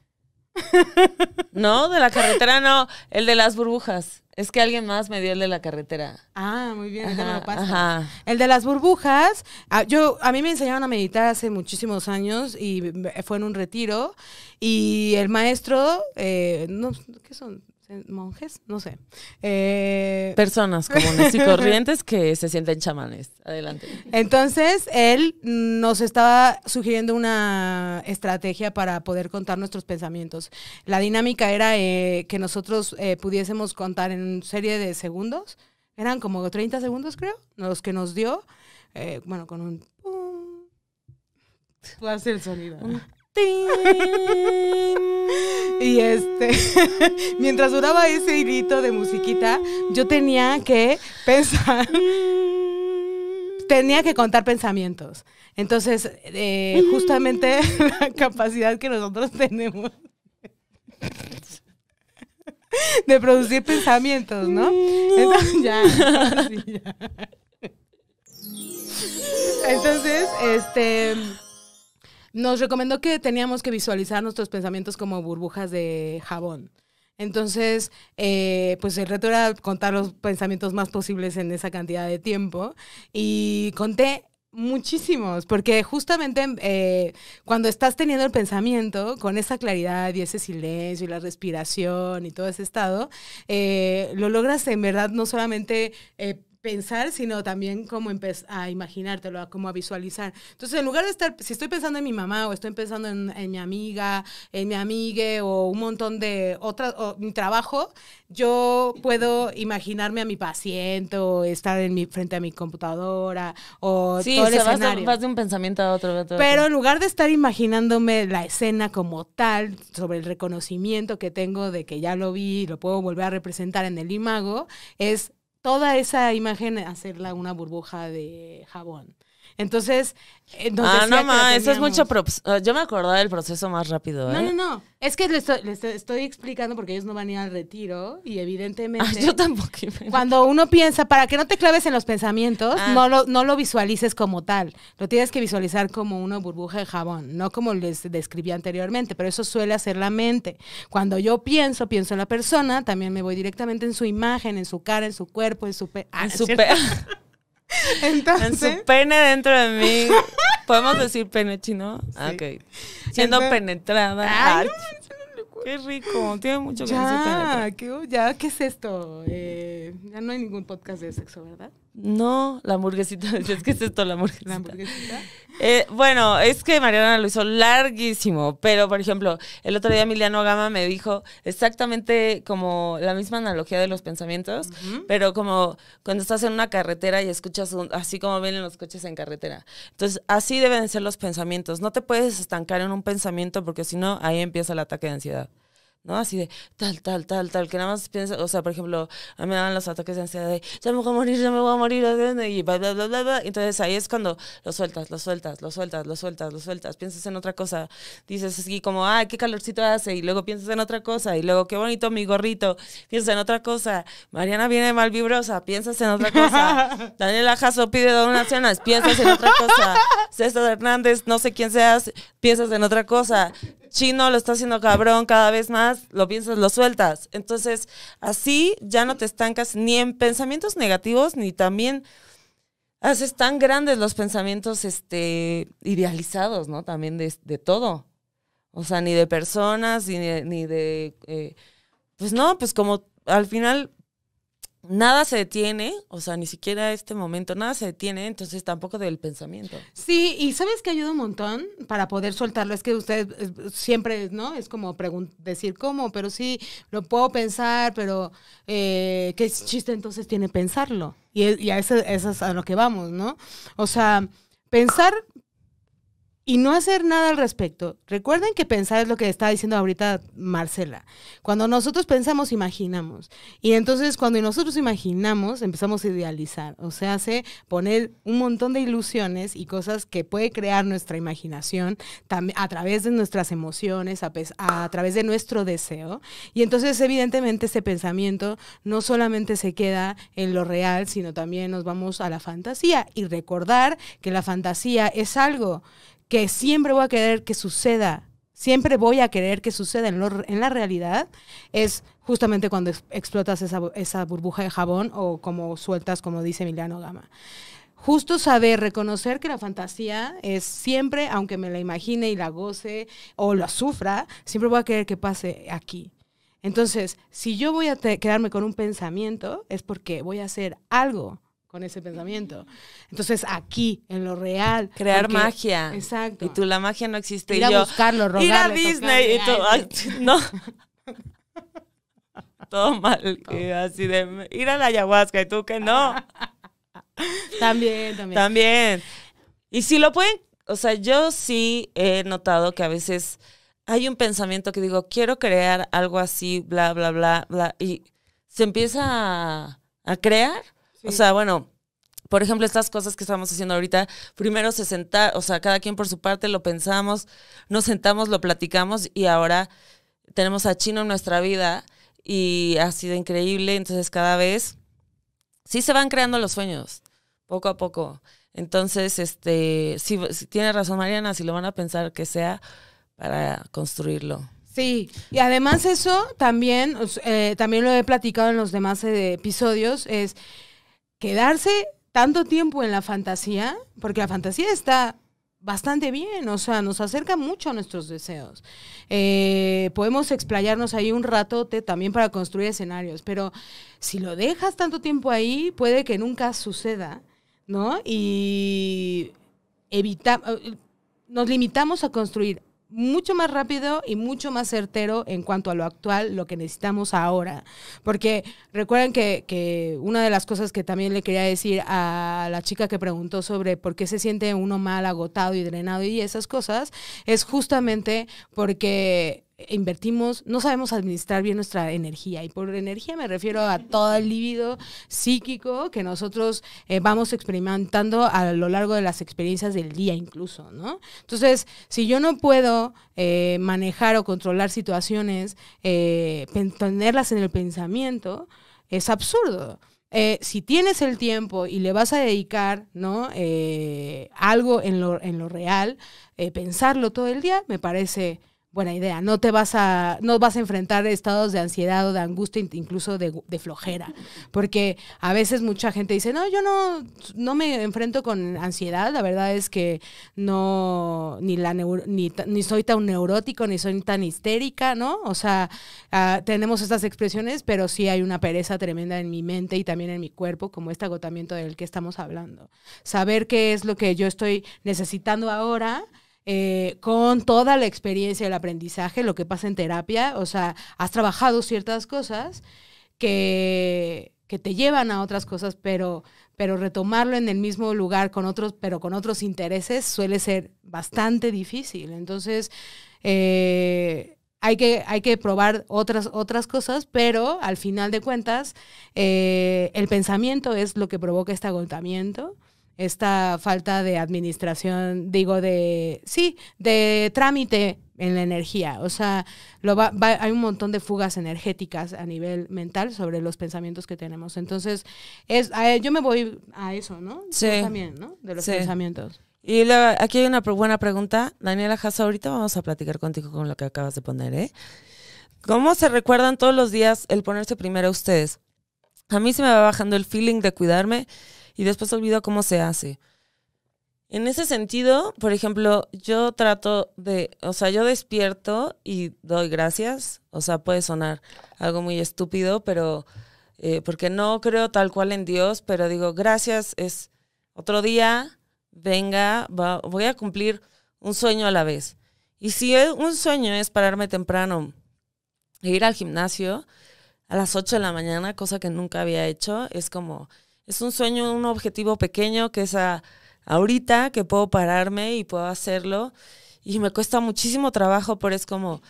(laughs) No, de la carretera no, el de las burbujas. Es que alguien más me dio el de la carretera. Ah, muy bien, me Ajá, lo pasas. ajá. El de las burbujas, ah, yo a mí me enseñaron a meditar hace muchísimos años y me- fue en un retiro y el maestro, eh, no, ¿qué son? ¿Monjes? No sé. Eh, Personas comunes y corrientes que se sienten chamanes. Adelante. Entonces, él nos estaba sugiriendo una estrategia para poder contar nuestros pensamientos. La dinámica era eh, que nosotros eh, pudiésemos contar en serie de segundos. Eran como 30 segundos, creo, los que nos dio. eh, bueno, con un... pum. Tú haces el sonido. Y este, (laughs) mientras duraba ese hilito de musiquita, yo tenía que pensar, (laughs) tenía que contar pensamientos. Entonces, eh, justamente (laughs) la capacidad que nosotros tenemos de producir pensamientos, ¿no? Entonces, ya. Entonces, este nos recomendó que teníamos que visualizar nuestros pensamientos como burbujas de jabón. Entonces, eh, pues el reto era contar los pensamientos más posibles en esa cantidad de tiempo. Y conté muchísimos, porque justamente eh, cuando estás teniendo el pensamiento con esa claridad y ese silencio y la respiración y todo ese estado, eh, lo logras en verdad no solamente eh, pensar, sino también como empezar a imaginártelo, a como a visualizar. Entonces, en lugar de estar, si estoy pensando en mi mamá o estoy pensando en, en mi amiga, en mi amigue o un montón de otras, o mi trabajo, yo puedo imaginarme a mi paciente o estar en mi, frente a mi computadora o Sí, todo o el sea, vas de, escenario. vas de un pensamiento a otro. a otro, Pero en lugar de estar imaginándome la escena como tal, sobre el reconocimiento que tengo de que ya lo vi y lo puedo volver a representar en el imago, es toda esa imagen hacerla una burbuja de jabón. Entonces, eh, nos Ah, decía no, que la ma, eso es mucho. ah, Yo me acordaba del proceso más rápido, ¿eh? No, no, no. Es que les estoy, explicando porque ellos no van a ir al retiro y Ah, evidentemente... yo tampoco. Cuando uno piensa, para que no te claves en los pensamientos, Ah. no, lo, no lo visualices como tal. Lo tienes que visualizar como una burbuja de jabón, no como les describí anteriormente, pero eso suele hacer la mente. Cuando yo pienso, pienso en la persona, también me voy directamente en su imagen, en su cara, en su cuerpo, en su... pe- Ah, En ¿es su, cierto? (laughs) (laughs) en su pene dentro de mí. (laughs) ¿Podemos decir pene chino? Ah, Sí. Ok. Siendo Entonces- penetrada. Ay, qué rico. Tiene mucho que ya. ¿qué, ya, ¿qué es esto? Eh, ya no hay ningún podcast de sexo, ¿verdad? No, la hamburguesita. (laughs) Es que es esto, la hamburguesita. La hamburguesita. Eh, bueno, es que Mariana lo hizo larguísimo, pero por ejemplo, el otro día Emiliano Gama me dijo exactamente como la misma analogía de los pensamientos, pero como cuando estás en una carretera y escuchas un- así como vienen los coches en carretera. Entonces, así deben ser los pensamientos. No te puedes estancar en un pensamiento porque si no, ahí empieza el ataque de ansiedad. ¿No? Así de tal, tal, tal, tal, que nada más piensa, o sea, por ejemplo, a mí me dan los ataques de ansiedad de ya me voy a morir, ya me voy a morir, y bla, bla, bla, bla, bla. Entonces ahí es cuando lo sueltas, lo sueltas, lo sueltas, lo sueltas, lo sueltas, piensas en otra cosa, dices así como, ay, qué calorcito hace, y luego piensas en otra cosa, y luego qué bonito mi gorrito, piensas en otra cosa, Mariana viene mal vibrosa, piensas en otra cosa, (laughs) Daniela Jasso pide donaciones, piensas en otra cosa, (laughs) César Hernández, no sé quién seas, piensas en otra cosa, Chino lo está haciendo cabrón cada vez más, lo piensas, lo sueltas. Entonces, así ya no te estancas ni en pensamientos negativos, ni también haces tan grandes los pensamientos este, idealizados, ¿no? También de, todo. O sea, ni de personas, ni de, ni de eh, pues no, pues como al final nada se detiene, o sea, ni siquiera este momento, nada se detiene, entonces tampoco del pensamiento. Sí, y sabes que ayuda un montón para poder soltarlo. Es que usted eh, siempre, ¿no? Es como decir cómo, pero sí, lo puedo pensar, pero eh, ¿qué chiste entonces tiene pensarlo? Y, y a eso, eso es a lo que vamos, ¿no? O sea, pensar y no hacer nada al respecto. Recuerden que pensar es lo que está diciendo ahorita Marcela. Cuando nosotros pensamos, imaginamos. Y entonces cuando nosotros imaginamos, empezamos a idealizar. O sea, hace poner un montón de ilusiones y cosas que puede crear nuestra imaginación a través de nuestras emociones, a, a través de nuestro deseo. Y entonces evidentemente ese pensamiento no solamente se queda en lo real, sino también nos vamos a la fantasía. Y recordar que la fantasía es algo que siempre voy a querer que suceda siempre voy a querer que suceda en, la realidad, es justamente cuando ex- explotas esa, esa burbuja de jabón o como sueltas, como dice Emiliano Gama. Justo saber reconocer que la fantasía es siempre, aunque me la imagine y la goce o la sufra, siempre voy a querer que pase aquí. Entonces, si yo voy a quedarme con un pensamiento, es porque voy a hacer algo con ese pensamiento. Entonces, aquí, en lo real. Crear porque- magia. Exacto. Y tú, la magia no existe. Ir y a yo, buscarlo, rogarle, ir a Disney. Y tú, no. (laughs) Todo mal. que así de, ir a la ayahuasca y tú que no. (laughs) También, también. También. Y si lo pueden, o sea, yo sí he notado que a veces hay un pensamiento que digo, quiero crear algo así, bla, bla, bla, bla, y se empieza a, a crear. O sea, bueno, por ejemplo, estas cosas que estamos haciendo ahorita, primero se senta, o sea, cada quien por su parte lo pensamos, nos sentamos, lo platicamos y ahora tenemos a Chino en nuestra vida y ha sido increíble, entonces cada vez sí se van creando los sueños, poco a poco. Entonces, este, sí, sí tiene razón Mariana, si lo van a pensar que sea para construirlo. Sí, y además eso también, eh, también lo he platicado en los demás eh, episodios, es quedarse tanto tiempo en la fantasía, porque la fantasía está bastante bien, o sea, nos acerca mucho a nuestros deseos. Eh, podemos explayarnos ahí un ratote también para construir escenarios, pero si lo dejas tanto tiempo ahí, puede que nunca suceda, ¿no? Y evita, eh, nos limitamos a construir mucho más rápido y mucho más certero en cuanto a lo actual, lo que necesitamos ahora. Porque recuerden que, que una de las cosas que también le quería decir a la chica que preguntó sobre por qué se siente uno mal, agotado y drenado y esas cosas, es justamente porque invertimos, no sabemos administrar bien nuestra energía. Y por energía me refiero a todo el líbido psíquico que nosotros eh, vamos experimentando a lo largo de las experiencias del día incluso, ¿no? Entonces, si yo no puedo eh, manejar o controlar situaciones, eh, tenerlas en el pensamiento, es absurdo. Si tienes el tiempo y le vas a dedicar ¿no? Algo en lo, en lo real, pensarlo todo el día, me parece buena idea. No te vas a, no vas a enfrentar estados de ansiedad o de angustia, in- incluso de, de flojera. Porque a veces mucha gente dice, no, yo no, no me enfrento con ansiedad. La verdad es que no, ni, la ni, ni soy tan neurótico, ni soy tan histérica, ¿no? O sea, ah, tenemos estas expresiones, pero sí hay una pereza tremenda en mi mente y también en mi cuerpo, como este agotamiento del que estamos hablando. Saber qué es lo que yo estoy necesitando ahora eh, con toda la experiencia del aprendizaje, lo que pasa en terapia, o sea, has trabajado ciertas cosas que, que te llevan a otras cosas, pero, pero retomarlo en el mismo lugar con otros, pero con otros intereses suele ser bastante difícil. Entonces, eh, hay que, hay que probar otras, otras cosas, pero al final de cuentas, eh, el pensamiento es lo que provoca este agotamiento esta falta de administración, digo, de, sí, de trámite en la energía. O sea, lo va, va- hay un montón de fugas energéticas a nivel mental sobre los pensamientos que tenemos. Entonces, es, a- yo me voy a eso, ¿no? Sí. También, ¿no? De los Sí. pensamientos. Y aquí hay una buena pregunta. Daniela Jasso, ahorita vamos a platicar contigo con lo que acabas de poner, ¿eh? ¿Cómo se recuerdan todos los días el ponerse primero a ustedes? A mí se me va bajando el feeling de cuidarme y después olvido cómo se hace. En ese sentido, por ejemplo, yo trato de, o sea, yo despierto y doy gracias. O sea, puede sonar algo muy estúpido, pero eh, porque no creo tal cual en Dios, pero digo, gracias es otro día, venga, va- voy a cumplir un sueño a la vez. Y si un sueño es pararme temprano e ir al gimnasio a las 8 de la mañana, cosa que nunca había hecho, es como, es un sueño, un objetivo pequeño que es a- ahorita que puedo pararme y puedo hacerlo. Y me cuesta muchísimo trabajo, pero es como,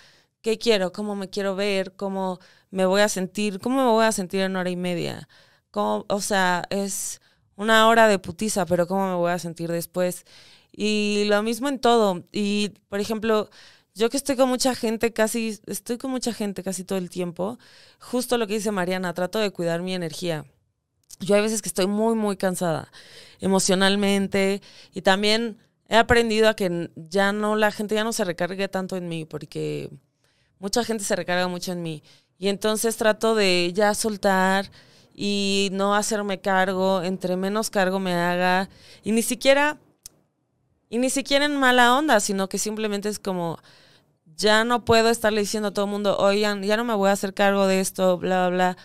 ¿qué quiero? ¿Cómo me quiero ver? ¿Cómo me voy a sentir? ¿Cómo me voy a sentir en hora y media? ¿Cómo- o sea, es una hora de putiza, pero ¿cómo me voy a sentir después? Y lo mismo en todo. Y, por ejemplo, yo que estoy con mucha gente, casi, estoy con mucha gente casi todo el tiempo, justo lo que dice Mariana, trato de cuidar mi energía. Yo hay veces que estoy muy, muy cansada emocionalmente y también he aprendido a que ya no, la gente ya no se recargue tanto en mí, porque mucha gente se recarga mucho en mí. Y entonces trato de ya soltar y no hacerme cargo, entre menos cargo me haga, y ni siquiera, y ni siquiera en mala onda, sino que simplemente es como, ya no puedo estarle diciendo a todo el mundo, oigan, ya no me voy a hacer cargo de esto, bla, bla, bla.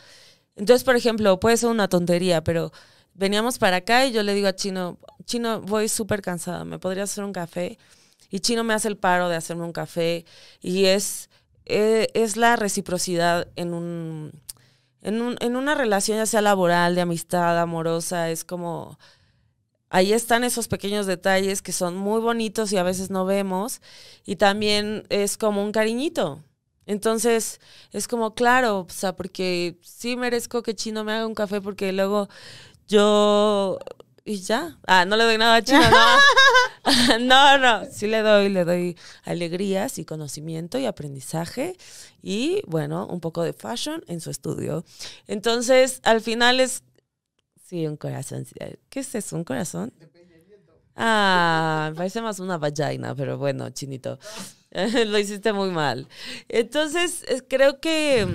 Entonces, por ejemplo, puede ser una tontería, pero veníamos para acá y yo le digo a Chino, Chino, voy súper cansada, ¿me podrías hacer un café? Y Chino me hace el paro de hacerme un café y es, eh, es la reciprocidad en un, en un, en una relación ya sea laboral, de amistad, amorosa, es como, ahí están esos pequeños detalles que son muy bonitos y a veces no vemos y también es como un cariñito. Entonces, es como, claro, o sea, porque sí merezco que Chino me haga un café porque luego yo... Y ya. Ah, no le doy nada a Chino, no. (laughs) no, no. Sí le doy, le doy alegrías y conocimiento y aprendizaje y, bueno, un poco de fashion en su estudio. Entonces, al final es... Sí, un corazón. ¿Qué es eso? ¿Un corazón? Ah, parece más una vagina, pero bueno, chinito. (laughs) Lo hiciste muy mal. Entonces, eh, creo que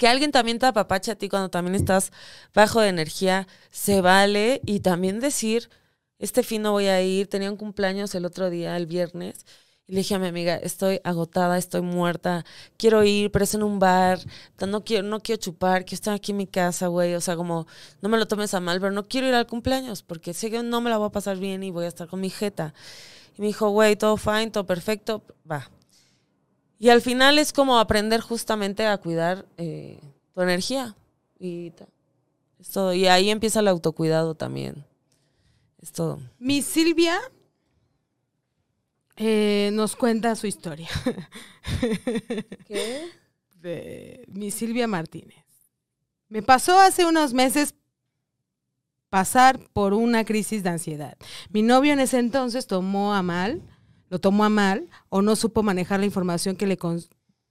que alguien también te apapache a ti cuando también estás bajo de energía, se vale. Y también decir, este fin no voy a ir. Tenía un cumpleaños el otro día, el viernes. Y le dije a mi amiga, estoy agotada, estoy muerta, quiero ir, pero es en un bar, no quiero, no quiero chupar, quiero estar aquí en mi casa, güey. O sea, como, no me lo tomes a mal, pero no quiero ir al cumpleaños porque sé que no me la voy a pasar bien y voy a estar con mi jeta. Y me dijo, güey, todo fine, todo perfecto, va. Y al final es como aprender justamente a cuidar eh, tu energía. Y es todo. Y ahí empieza el autocuidado también. Es todo. Mi Silvia eh, nos cuenta su historia. (laughs) ¿Qué? de mi Silvia Martínez. Me pasó hace unos meses pasar por una crisis de ansiedad. Mi novio en ese entonces tomó a mal, lo tomó a mal o no supo manejar la información que le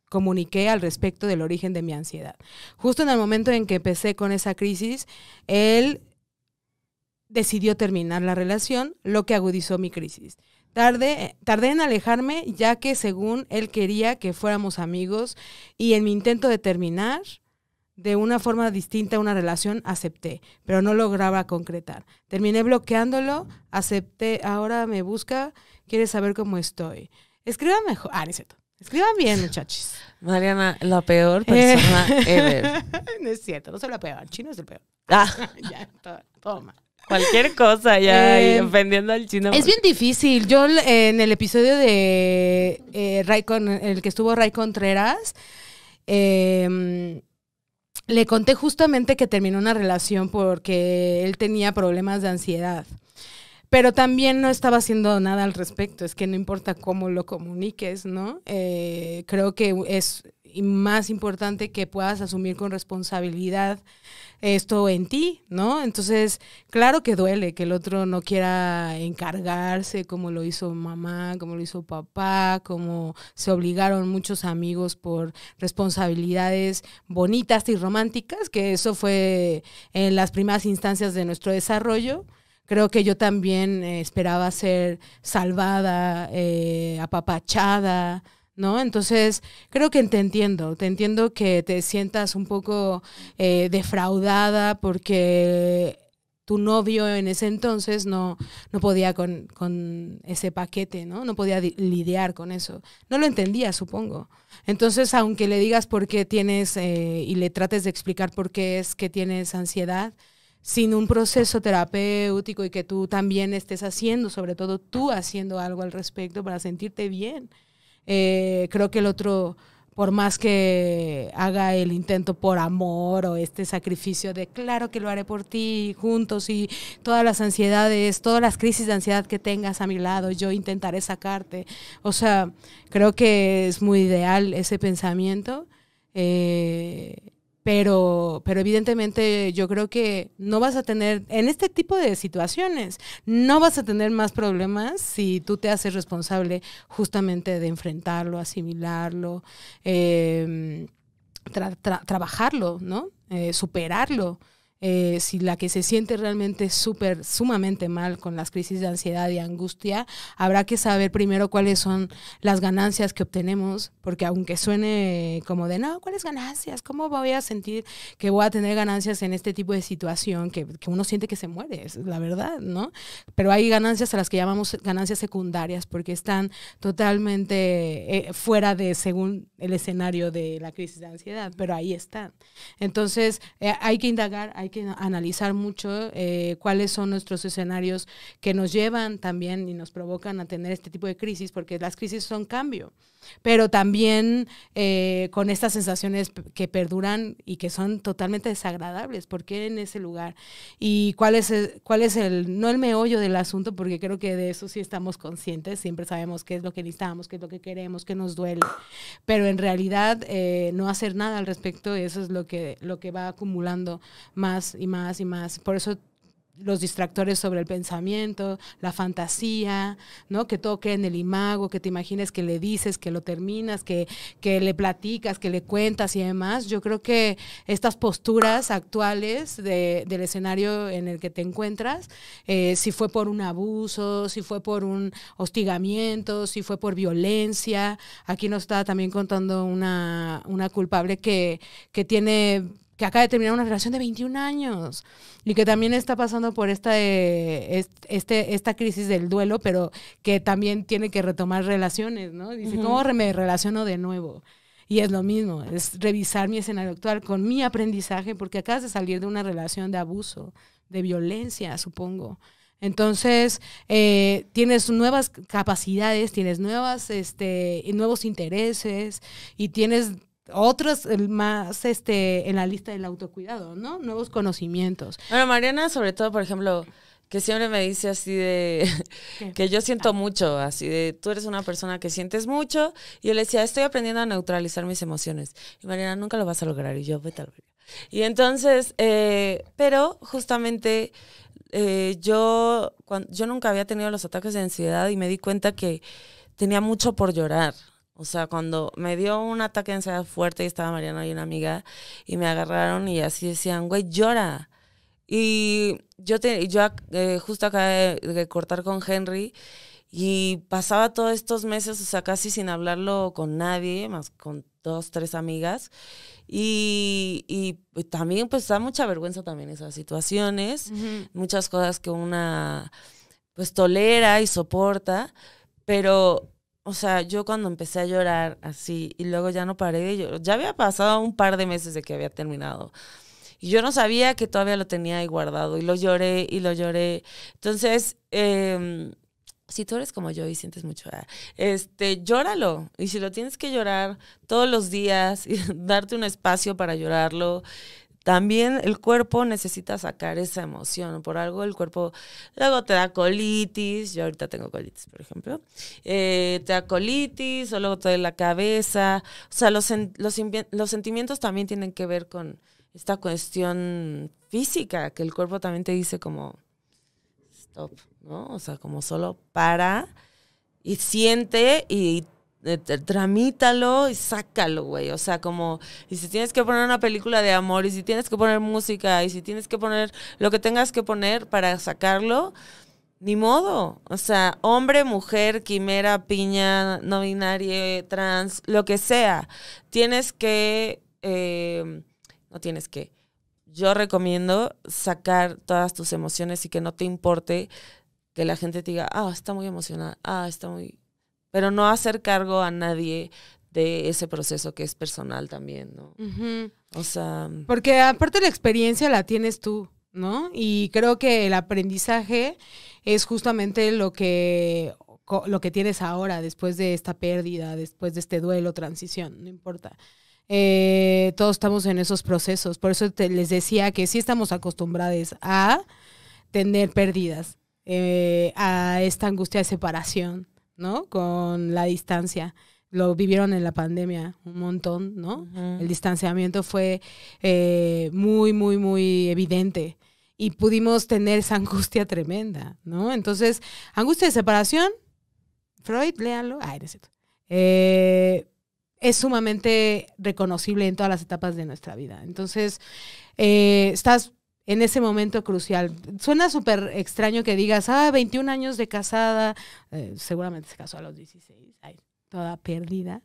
comuniqué al respecto del origen de mi ansiedad. Justo en el momento en que empecé con esa crisis, él decidió terminar la relación, lo que agudizó mi crisis. Tardé, tardé en alejarme ya que según él quería que fuéramos amigos y en mi intento de terminar de una forma distinta una relación acepté, pero no lograba concretar. Terminé bloqueándolo, acepté, ahora me busca, quiere saber cómo estoy. Escriban mejor. Ah, no es cierto. Escriban bien, (laughs) muchachos. Mariana, la peor persona ever. (laughs) no es cierto, no soy la peor. Chino es el peor. Ah, (laughs) ya, todo, todo mal. cualquier cosa ya, y Eh, ofendiendo al chino. Es bien difícil. Yo eh, en el episodio de eh, Ray Con- el que estuvo Ray Contreras, eh, le conté justamente que terminó una relación porque él tenía problemas de ansiedad. Pero también no estaba haciendo nada al respecto. Es que no importa cómo lo comuniques, ¿no? Eh, creo que es más importante que puedas asumir con responsabilidad esto en ti, ¿no? Entonces, claro que duele que el otro no quiera encargarse como lo hizo mamá, como lo hizo papá, como se obligaron muchos amigos por responsabilidades bonitas y románticas, que eso fue en las primeras instancias de nuestro desarrollo. Creo que yo también eh, esperaba ser salvada, eh, apapachada, ¿no? Entonces, creo que te entiendo, te entiendo que te sientas un poco eh, defraudada porque tu novio en ese entonces no, no podía con, con ese paquete, ¿no? No podía di- lidiar con eso. No lo entendía, supongo. Entonces, aunque le digas por qué tienes eh, y le trates de explicar por qué es que tienes ansiedad, sin un proceso terapéutico y que tú también estés haciendo, sobre todo tú haciendo algo al respecto para sentirte bien. Eh, creo que el otro, por más que haga el intento por amor o este sacrificio de claro que lo haré por ti juntos y todas las ansiedades, todas las crisis de ansiedad que tengas a mi lado, yo intentaré sacarte. O sea, creo que es muy ideal ese pensamiento. Eh, pero, pero evidentemente yo creo que no vas a tener, en este tipo de situaciones, no vas a tener más problemas si tú te haces responsable justamente de enfrentarlo, asimilarlo, eh, tra- tra- trabajarlo, ¿no? Eh, superarlo. Eh, si la que se siente realmente súper, sumamente mal con las crisis de ansiedad y angustia, habrá que saber primero cuáles son las ganancias que obtenemos, porque aunque suene como de, no, ¿cuáles ganancias? ¿Cómo voy a sentir que voy a tener ganancias en este tipo de situación que, que uno siente que se muere? Es la verdad, ¿no? Pero hay ganancias a las que llamamos ganancias secundarias, porque están totalmente eh, fuera de según el escenario de la crisis de ansiedad, pero ahí están. Entonces, eh, hay que indagar, hay que analizar mucho eh, cuáles son nuestros escenarios que nos llevan también y nos provocan a tener este tipo de crisis, porque las crisis son cambio pero también eh, con estas sensaciones que perduran y que son totalmente desagradables. ¿Por qué en ese lugar? ¿Y cuál es, el, cuál es el, no el meollo del asunto, porque creo que de eso sí estamos conscientes, siempre sabemos qué es lo que necesitamos, qué es lo que queremos, qué nos duele, pero en realidad eh, no hacer nada al respecto, eso es lo que, lo que va acumulando más y más y más. Por eso los distractores sobre el pensamiento, la fantasía, ¿no? Que todo en el imago, que te imagines que le dices, que lo terminas, que, que le platicas, que le cuentas y demás. Yo creo que estas posturas actuales de, del escenario en el que te encuentras, eh, si fue por un abuso, si fue por un hostigamiento, si fue por violencia, aquí nos está también contando una, una culpable que, que tiene que acaba de terminar una relación de 21 años y que también está pasando por esta, eh, este, esta crisis del duelo, pero que también tiene que retomar relaciones, ¿no? Dice, ¿cómo me relaciono de nuevo? Y es lo mismo, es revisar mi escenario actual con mi aprendizaje, porque acabas de salir de una relación de abuso, de violencia, supongo. Entonces, eh, tienes nuevas capacidades, tienes nuevas, este, nuevos intereses y tienes otros más este en la lista del autocuidado, ¿no? Nuevos conocimientos. Bueno, Mariana, sobre todo, por ejemplo, que siempre me dice así de (laughs) que yo siento mucho, así de tú eres una persona que sientes mucho. Y yo le decía, estoy aprendiendo a neutralizar mis emociones. Y Mariana, nunca lo vas a lograr. Y yo, vete a Y entonces, eh, pero justamente eh, yo, cuando, yo nunca había tenido los ataques de ansiedad y me di cuenta que tenía mucho por llorar. O sea, cuando me dio un ataque de ansiedad fuerte y estaba Mariana y una amiga y me agarraron y así decían, güey, llora. Y yo, te, yo eh, justo acabé de, cortar con Henry y pasaba todos estos meses, o sea, casi sin hablarlo con nadie, más con dos, tres amigas. Y, y, también pues da mucha vergüenza también esas situaciones, muchas cosas que una pues tolera y soporta, pero o sea, yo cuando empecé a llorar así y luego ya no paré de llorar, ya había pasado un par de meses de que había terminado. Y yo no sabía que todavía lo tenía ahí guardado y lo lloré y lo lloré. Entonces, eh, si tú eres como yo y sientes mucho, ah, este, llóralo. Y si lo tienes que llorar todos los días (laughs) y darte un espacio para llorarlo, también el cuerpo necesita sacar esa emoción. Por algo el cuerpo luego te da colitis, yo ahorita tengo colitis, por ejemplo, eh, te da colitis o luego te da la cabeza. O sea, los, los, los sentimientos también tienen que ver con esta cuestión física, que el cuerpo también te dice como, stop, ¿no? O sea, como solo para y siente y tramítalo y sácalo, güey. O sea, como, y si tienes que poner una película de amor, y si tienes que poner música, y si tienes que poner lo que tengas que poner para sacarlo, ni modo. O sea, hombre, mujer, quimera, piña, no binaria, trans, lo que sea. Tienes que, eh, no tienes que. Yo recomiendo sacar todas tus emociones y que no te importe que la gente te diga, ah, está muy emocionada, ah, está muy pero no hacer cargo a nadie de ese proceso que es personal también, ¿no? O sea... Porque aparte la experiencia la tienes tú, ¿no? Y creo que el aprendizaje es justamente lo que lo que tienes ahora después de esta pérdida, después de este duelo, transición, no importa. Eh, todos estamos en esos procesos, por eso te, les decía que sí estamos acostumbrados a tener pérdidas, eh, a esta angustia de separación, ¿no? Con la distancia. Lo vivieron en la pandemia un montón, ¿no? El distanciamiento fue eh, muy, muy, muy evidente y pudimos tener esa angustia tremenda, ¿no? Entonces, angustia de separación, Freud, léanlo, ay, eh, es sumamente reconocible en todas las etapas de nuestra vida. Entonces, eh, estás en ese momento crucial. Suena súper extraño que digas, ah, 21 años de casada, eh, seguramente se casó a los 16, ay, toda perdida.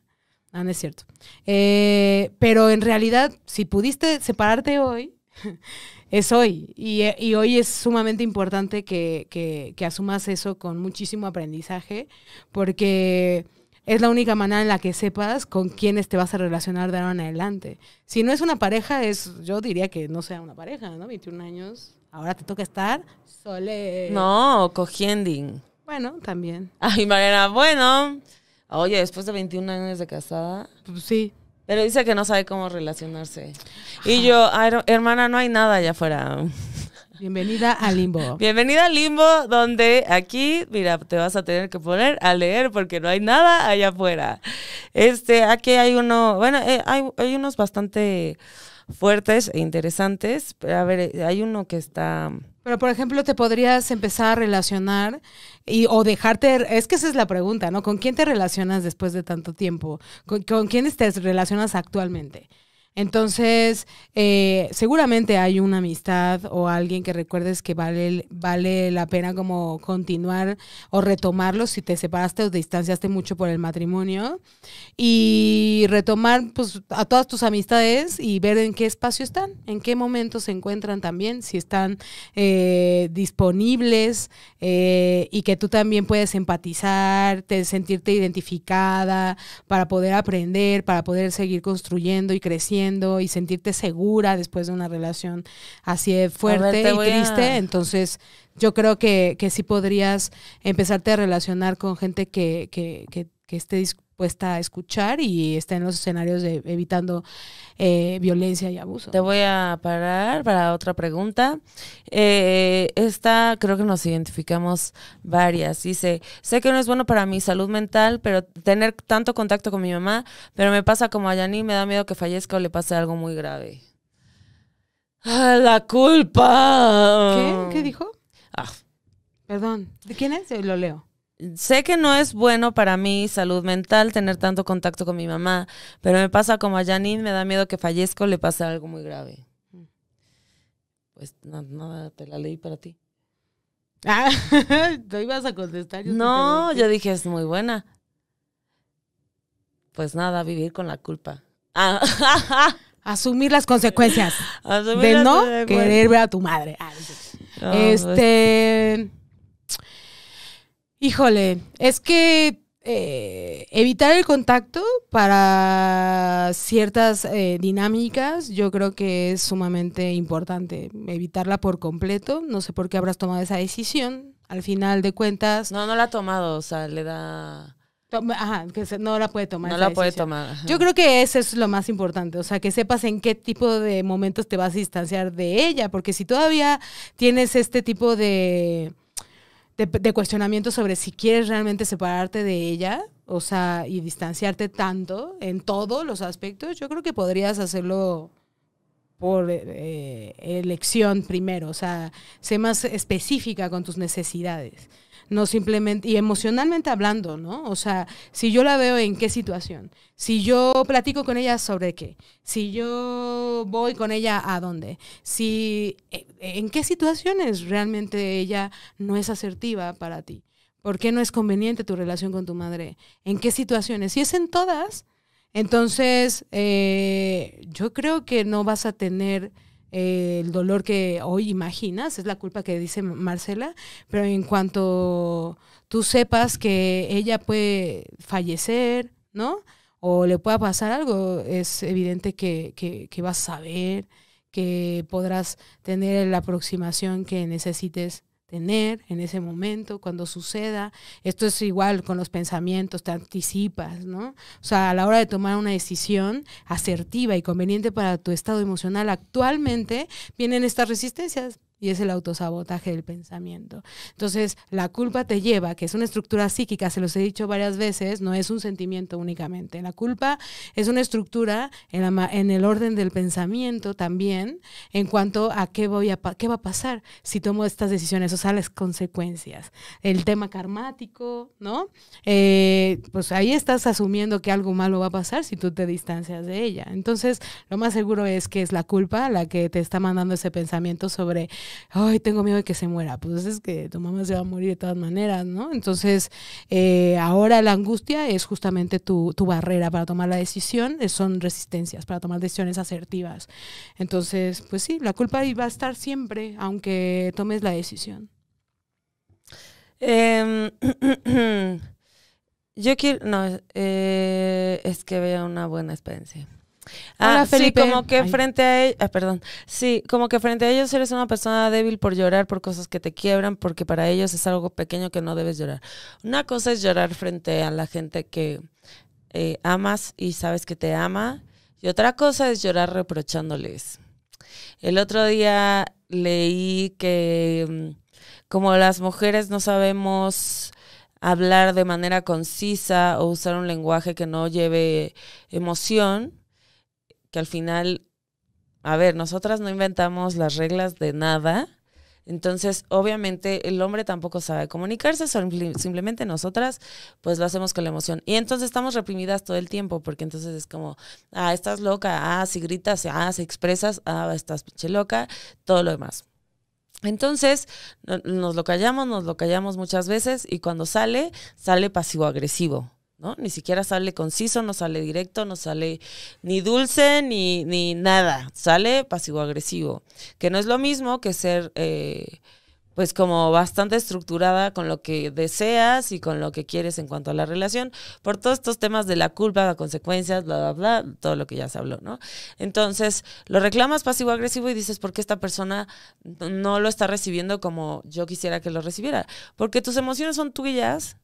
Ah, no es cierto. Eh, pero en realidad, si pudiste separarte hoy, (laughs) es hoy. Y, y hoy es sumamente importante que, que, que asumas eso con muchísimo aprendizaje, porque es la única manera en la que sepas con quiénes te vas a relacionar de ahora en adelante. Si no es una pareja, es, yo diría que no sea una pareja, ¿no? 21 años, ahora te toca estar sole. No, cogiendo. Bueno, también. Ay, Mariana, bueno. Oye, después de 21 años de casada. Pues sí. Pero dice que no sabe cómo relacionarse. Y yo, "Ay, hermana, no hay nada allá afuera. Bienvenida al limbo. (laughs) Bienvenida al limbo, donde aquí, mira, te vas a tener que poner a leer porque no hay nada allá afuera. Este, aquí hay uno, bueno, eh, hay, hay unos bastante fuertes e interesantes, pero a ver, hay uno que está... Pero, por ejemplo, te podrías empezar a relacionar y, o dejarte, es que esa es la pregunta, ¿no? ¿Con quién te relacionas después de tanto tiempo? ¿Con, con quiénes te relacionas actualmente? Entonces, eh, seguramente hay una amistad o alguien que recuerdes que vale, vale la pena como continuar o retomarlo si te separaste o te distanciaste mucho por el matrimonio. Y retomar pues, a todas tus amistades y ver en qué espacio están, en qué momento se encuentran también, si están eh, disponibles eh, y que tú también puedes empatizar, te, sentirte identificada para poder aprender, para poder seguir construyendo y creciendo y sentirte segura después de una relación así de fuerte te y a- triste. Entonces, yo creo que, que sí podrías empezarte a relacionar con gente que, que, que, que esté dispuesta a escuchar y esté en los escenarios de evitando eh, violencia y abuso. Te voy a parar para otra pregunta. Eh, esta creo que nos identificamos varias. Dice, sé que no es bueno para mi salud mental, pero tener tanto contacto con mi mamá, pero me pasa como a Yani, me da miedo que fallezca o le pase algo muy grave. ¡Ah, la culpa! ¿Qué? ¿Qué dijo? Ah, Perdón. ¿De quién es? Lo leo. Sé que no es bueno para mi salud mental tener tanto contacto con mi mamá, pero me pasa como a Janine, me da miedo que fallezca o le pase algo muy grave. Pues no, te la leí para ti. Ah, (laughs) ¿tú ibas a contestar? Yo No, yo dije, es muy buena. Pues nada, vivir con la culpa. Ah, (laughs) Asumir las consecuencias asumir de las no consecuencias. querer ver a tu madre. Ah, No, pues, Este. Híjole, es que eh, evitar el contacto para ciertas eh, dinámicas, yo creo que es sumamente importante. Evitarla por completo. No sé por qué habrás tomado esa decisión. Al final de cuentas, no, no la ha tomado, o sea, le da... ajá, que se- no la puede tomar. No la puede tomar. ajá. Yo creo que eso es lo más importante, o sea, que sepas en qué tipo de momentos te vas a distanciar de ella, porque si todavía tienes este tipo de, de, cuestionamiento sobre si quieres realmente separarte de ella, o sea, y distanciarte tanto en todos los aspectos, yo creo que podrías hacerlo por eh, elección primero, o sea, sé más específica con tus necesidades, no simplemente, y emocionalmente hablando, ¿no? O sea, si yo la veo en qué situación, si yo platico con ella sobre qué, si yo voy con ella a dónde, si eh, en qué situaciones realmente ella no es asertiva para ti. ¿Por qué no es conveniente tu relación con tu madre? ¿En qué situaciones? Si es en todas, entonces, eh, yo creo que no vas a tener el dolor que hoy imaginas, es la culpa que dice Marcela, pero en cuanto tú sepas que ella puede fallecer, ¿no? O le pueda pasar algo, es evidente que, que, que vas a saber, que podrás tener la aproximación que necesites tener en ese momento, cuando suceda. Esto es igual con los pensamientos, te anticipas, ¿no? O sea, a la hora de tomar una decisión asertiva y conveniente para tu estado emocional, actualmente vienen estas resistencias. Y es el autosabotaje del pensamiento. Entonces, la culpa te lleva, que es una estructura psíquica, se los he dicho varias veces, no es un sentimiento únicamente. La culpa es una estructura en, la, en el orden del pensamiento también, en cuanto a qué, voy a, qué va a pasar si tomo estas decisiones, o sea, las consecuencias. El tema karmático, ¿no? Eh, pues ahí estás asumiendo que algo malo va a pasar si tú te distancias de ella. Entonces, lo más seguro es que es la culpa la que te está mandando ese pensamiento sobre ay, tengo miedo de que se muera. Pues es que tu mamá se va a morir de todas maneras, ¿no? Entonces, eh, ahora la angustia es justamente tu, tu, barrera para tomar la decisión, son resistencias para tomar decisiones asertivas. Entonces, pues sí, la culpa va a estar siempre, aunque tomes la decisión. Em, (clears throat) yo quiero, no, eh, es que vea una buena experiencia. Ah, sí, como que frente a ellos, ah, perdón, sí, como que frente a ellos eres una persona débil por llorar por cosas que te quiebran, porque para ellos es algo pequeño que no debes llorar. Una cosa es llorar frente a la gente que eh, amas y sabes que te ama, y otra cosa es llorar reprochándoles. El otro día leí que mm, como las mujeres no sabemos hablar de manera concisa o usar un lenguaje que no lleve emoción, que al final, a ver, nosotras no inventamos las reglas de nada. Entonces, obviamente, el hombre tampoco sabe comunicarse, simplemente nosotras, pues lo hacemos con la emoción. Y entonces estamos reprimidas todo el tiempo, porque entonces es como, ah, estás loca, ah, si gritas, ah, si expresas, ah, estás pinche loca, todo lo demás. Entonces, nos lo callamos, nos lo callamos muchas veces y cuando sale, sale pasivo-agresivo. ¿No? Ni siquiera sale conciso, no sale directo, no sale ni dulce ni, ni nada, sale pasivo-agresivo, que no es lo mismo que ser eh, pues como bastante estructurada con lo que deseas y con lo que quieres en cuanto a la relación, por todos estos temas de la culpa, las consecuencias, bla, bla, bla, todo lo que ya se habló, ¿no? Entonces, lo reclamas pasivo-agresivo y dices, ¿por qué esta persona no lo está recibiendo como yo quisiera que lo recibiera? Porque tus emociones son tuyas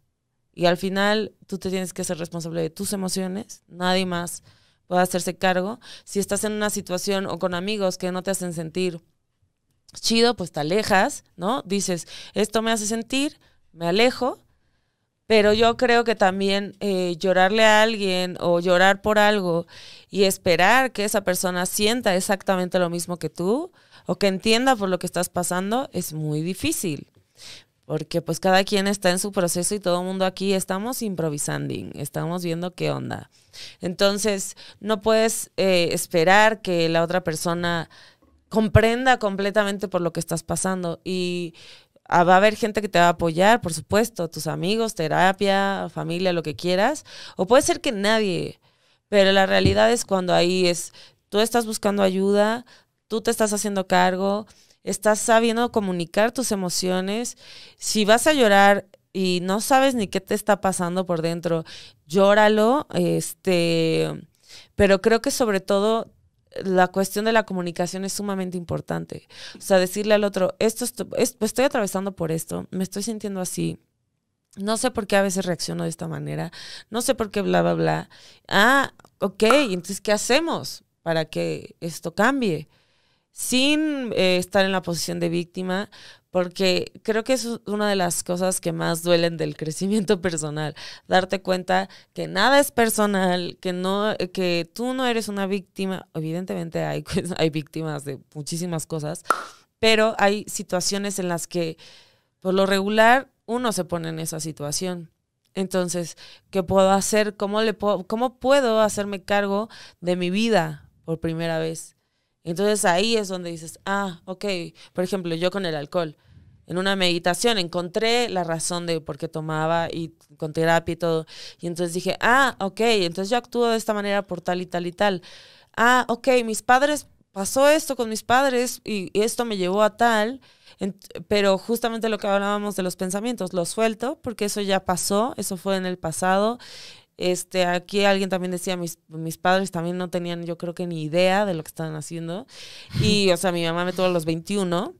y al final tú te tienes que ser responsable de tus emociones, nadie más puede hacerse cargo. Si estás en una situación o con amigos que no te hacen sentir chido, pues te alejas, ¿no? Dices, esto me hace sentir, me alejo, pero yo creo que también eh, llorarle a alguien o llorar por algo y esperar que esa persona sienta exactamente lo mismo que tú o que entienda por lo que estás pasando es muy difícil porque pues cada quien está en su proceso y todo el mundo aquí estamos improvisando, estamos viendo qué onda. Entonces, no puedes eh, esperar que la otra persona comprenda completamente por lo que estás pasando y ah, va a haber gente que te va a apoyar, por supuesto, tus amigos, terapia, familia, lo que quieras, o puede ser que nadie, pero la realidad es cuando ahí es, tú estás buscando ayuda, tú te estás haciendo cargo, estás sabiendo comunicar tus emociones. Si vas a llorar y no sabes ni qué te está pasando por dentro, llóralo. Este, pero creo que sobre todo la cuestión de la comunicación es sumamente importante. O sea, decirle al otro, esto estoy atravesando por esto, me estoy sintiendo así. No sé por qué a veces reacciono de esta manera. No sé por qué bla, bla, bla. Ah, ok, entonces, ¿qué hacemos para que esto cambie? Sin eh, estar en la posición de víctima, porque creo que es una de las cosas que más duelen del crecimiento personal, darte cuenta que nada es personal, que no que tú no eres una víctima, evidentemente hay (laughs) hay víctimas de muchísimas cosas, pero hay situaciones en las que por lo regular uno se pone en esa situación. Entonces, ¿qué puedo hacer? ¿Cómo le puedo cómo puedo hacerme cargo de mi vida por primera vez? Entonces ahí es donde dices, ah, ok, por ejemplo, yo con el alcohol, en una meditación encontré la razón de por qué tomaba y con terapia y todo. Y entonces dije, ah, ok, entonces yo actúo de esta manera por tal y tal y tal. Ah, ok, mis padres, pasó esto con mis padres y esto me llevó a tal. pero justamente lo que hablábamos de los pensamientos, lo suelto porque eso ya pasó, eso fue en el pasado este, aquí alguien también decía, mis, mis padres también no tenían, yo creo que ni idea de lo que estaban haciendo. Y, (laughs) o sea, mi mamá me tuvo a los 21.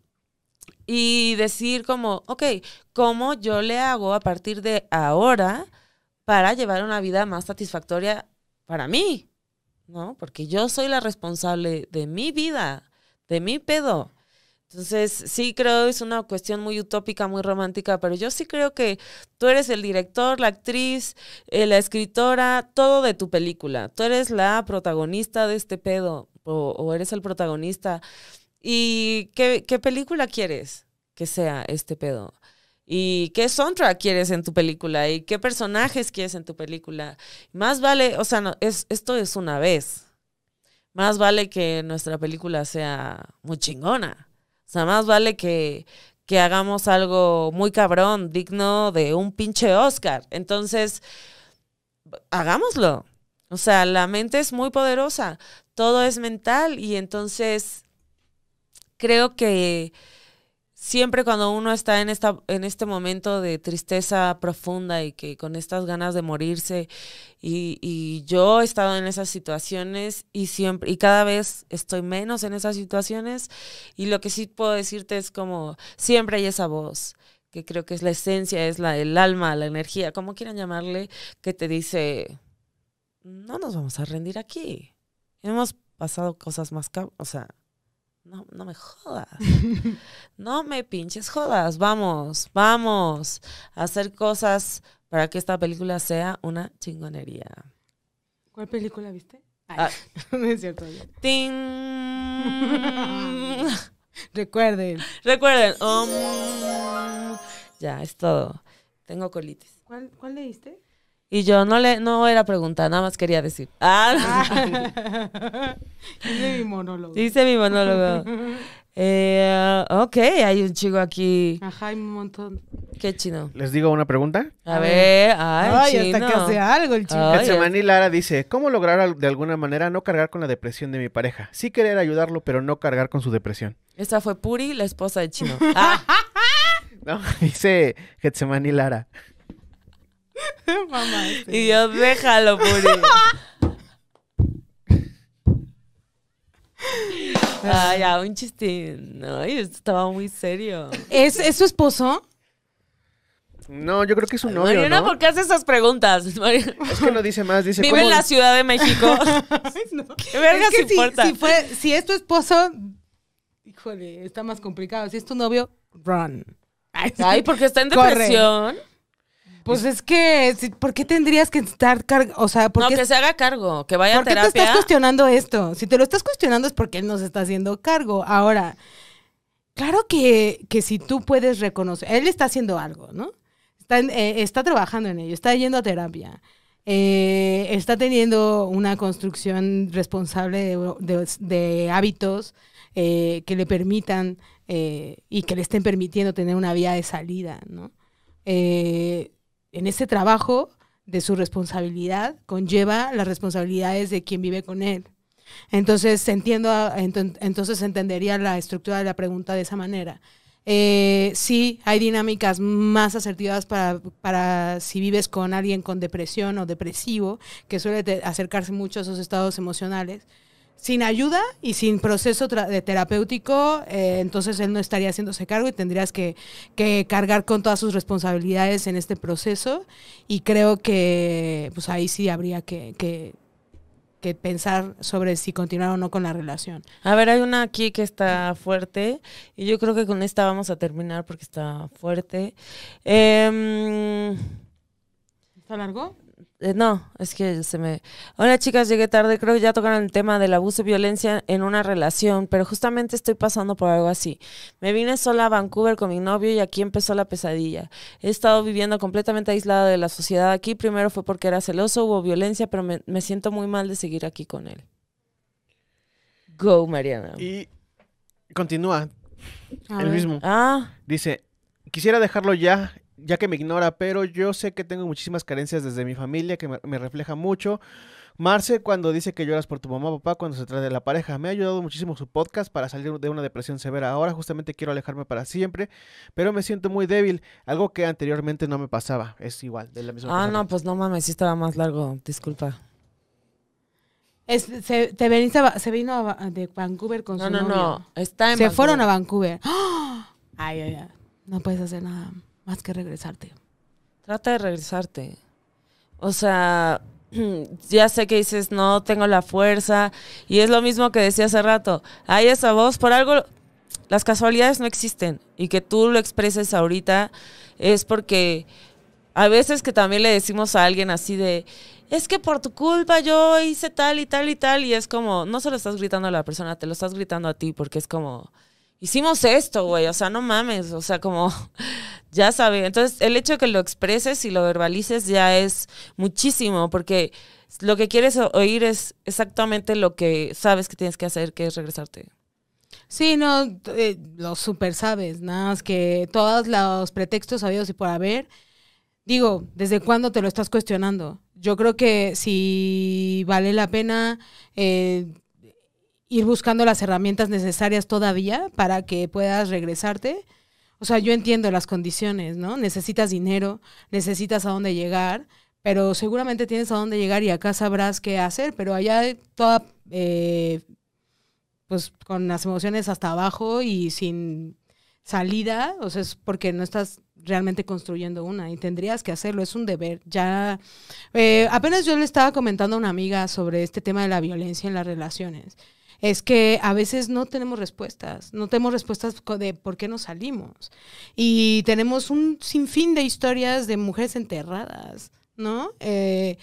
Y decir como, ok, ¿cómo yo le hago a partir de ahora para llevar una vida más satisfactoria para mí? ¿No? Porque yo soy la responsable de mi vida, de mi pedo. Entonces, sí creo es una cuestión muy utópica, muy romántica, pero yo sí creo que tú eres el director, la actriz, eh, la escritora, todo de tu película. Tú eres la protagonista de este pedo o, o eres el protagonista. ¿Y qué, qué película quieres que sea este pedo? ¿Y qué soundtrack quieres en tu película? ¿Y qué personajes quieres en tu película? Más vale, o sea, no, es, esto es una vez. Más vale que nuestra película sea muy chingona. O sea, más vale que, que hagamos algo muy cabrón, digno de un pinche Oscar. Entonces, hagámoslo. O sea, la mente es muy poderosa, todo es mental y entonces creo que siempre cuando uno está en esta en este momento de tristeza profunda y que con estas ganas de morirse y, y yo he estado en esas situaciones y siempre y cada vez estoy menos en esas situaciones y lo que sí puedo decirte es como siempre hay esa voz que creo que es la esencia, es la el alma, la energía, como quieran llamarle, que te dice no nos vamos a rendir aquí. Hemos pasado cosas más, o sea, no, no me jodas. (laughs) No me pinches jodas. Vamos, vamos a hacer cosas para que esta película sea una chingonería. ¿Cuál película viste? Ay, Ah. (laughs) no es. (laughs) Recuerden. Recuerden. um, ya, es todo. Tengo colitis. ¿Cuál, cuál leíste? Y yo no le, no era pregunta, nada más quería decir. Ah, Ah. (laughs) Hice mi monólogo. dice mi monólogo. Eh, ok, hay un chico aquí. Ajá, hay un montón. Qué chino. Les digo una pregunta. A ver, ay, Ay, chino. hasta que hace algo el chico. Ay, Getsemani Lara dice, ¿cómo lograr de alguna manera no cargar con la depresión de mi pareja? Sí querer ayudarlo, pero no cargar con su depresión. Esta fue Puri, la esposa de Chino. (laughs) Ah, No, (laughs) dice Getsemani Lara. Mamá, este. y yo, déjalo, Puri. Ay, ya, un chistín. Ay, esto estaba muy serio. ¿Es, ¿Es su esposo? No, yo creo que es un novio, Mariana, ¿no? ¿por qué haces esas preguntas? Mariana, Es que no dice más, dice Vive ¿cómo- en la Ciudad de México. (laughs) (laughs) ¿Qué vergas es que si, importa? si fue, si es tu esposo, híjole, está más complicado. Si es tu novio, run. Ay, porque está en Corre. Pues es que, ¿por qué tendrías que estar carg O sea, ¿por No, qué, que se haga cargo, que vaya a ¿por qué te terapia. estás cuestionando esto? Si te lo estás cuestionando es porque él no se está haciendo cargo. Ahora, claro que, que si tú puedes reconocer, él está haciendo algo, ¿no? Está, eh, está trabajando en ello, está yendo a terapia. eh, está teniendo una construcción responsable de, de- de hábitos eh, que le permitan eh, y que le estén permitiendo tener una vía de salida, ¿no? Eh, en ese trabajo de su responsabilidad conlleva las responsabilidades de quien vive con él. Entonces, entiendo, entonces entendería la estructura de la pregunta de esa manera. Eh, sí, hay dinámicas más asertivas para, para si vives con alguien con depresión o depresivo, que suele acercarse mucho a esos estados emocionales. Sin ayuda y sin proceso tra- de terapéutico, eh, entonces él no estaría haciéndose cargo y tendrías que, que cargar con todas sus responsabilidades en este proceso. Y creo que pues ahí sí habría que, que, que pensar sobre si continuar o no con la relación. A ver, hay una aquí que está fuerte y yo creo que con esta vamos a terminar porque está fuerte. Em, ¿Está largo? Eh, no, es que se me... Hola chicas, llegué tarde, creo que ya tocaron el tema del abuso y violencia en una relación, pero justamente estoy pasando por algo así. Me vine sola a Vancouver con mi novio y aquí empezó la pesadilla. He estado viviendo completamente aislada de la sociedad aquí. Primero fue porque era celoso, hubo violencia, pero me, me siento muy mal de seguir aquí con él. Go, Mariana. Y continúa, A el ver. mismo. Ah, Dice, quisiera dejarlo ya, ya que me ignora, pero yo sé que tengo muchísimas carencias desde mi familia que me, me refleja mucho. Marce, cuando dice que lloras por tu mamá, papá, cuando se trata de la pareja, me ha ayudado muchísimo su podcast para salir de una depresión severa. Ahora justamente quiero alejarme para siempre, pero me siento muy débil, algo que anteriormente no me pasaba. Es igual, de la misma Ah, persona. no, pues no mames, sí estaba más largo, disculpa. Es- se, te veniste a Va- se vino a de Vancouver con No, su no, no, está en Se fueron a Vancouver. (gasps) Ay, ay, ay. No puedes hacer nada más que regresarte. Trata de regresarte. O sea, (clears throat) ya sé que dices, no tengo la fuerza, y es lo mismo que decía hace rato. Hay esa voz, por algo las casualidades no existen y que tú lo expreses ahorita es porque a veces que también le decimos a alguien así de, es que por tu culpa yo hice tal y tal y tal y es como, no se lo estás gritando a la persona, te lo estás gritando a ti porque es como, hicimos esto, güey, o sea, no mames, o sea, como, (laughs) ya sabes. Entonces, el hecho de que lo expreses y lo verbalices ya es muchísimo porque lo que quieres oír es exactamente lo que sabes que tienes que hacer, que es regresarte. Sí, no, eh, lo super sabes, nada más que todos los pretextos habidos y por haber, digo, ¿desde cuándo te lo estás cuestionando? Yo creo que si vale la pena eh, ir buscando las herramientas necesarias todavía para que puedas regresarte. O sea, yo entiendo las condiciones, ¿no? Necesitas dinero, necesitas a dónde llegar, pero seguramente tienes a dónde llegar y acá sabrás qué hacer, pero allá toda, eh, pues con las emociones hasta abajo y sin salida, o sea, es porque no estás realmente construyendo una y tendrías que hacerlo, es un deber. Ya, eh, apenas yo le estaba comentando a una amiga sobre este tema de la violencia en las relaciones es que a veces no tenemos respuestas, no tenemos respuestas de por qué nos salimos. Y tenemos un sinfín de historias de mujeres enterradas, ¿no? Eh,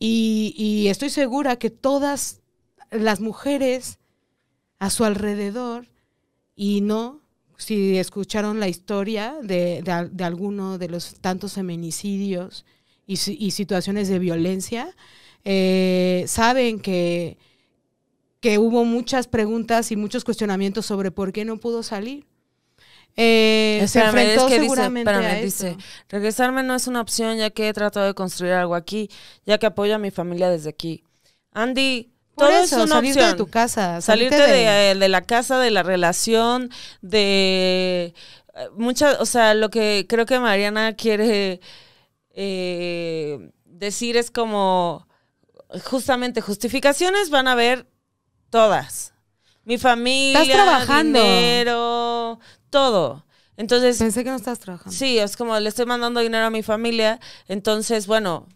y, estoy segura que todas las mujeres a su alrededor, y no, si escucharon la historia de, alguno de los tantos feminicidios y, situaciones de violencia, eh, saben que que hubo muchas preguntas y muchos cuestionamientos sobre por qué no pudo salir. Eh, se enfrentó seguramente a dice, regresarme no es una opción ya que he tratado de construir algo aquí, ya que apoyo a mi familia desde aquí. Andy, todo es una salirte de tu casa, salirte, de, de, la casa, de la relación, de eh, muchas, o sea, lo que creo que Mariana quiere eh, decir es como justamente justificaciones van a haber Todas. Mi familia, ¿Estás trabajando? dinero, todo. Entonces. Pensé que no estás trabajando. Sí, es como le estoy mandando dinero a mi familia. Entonces, bueno,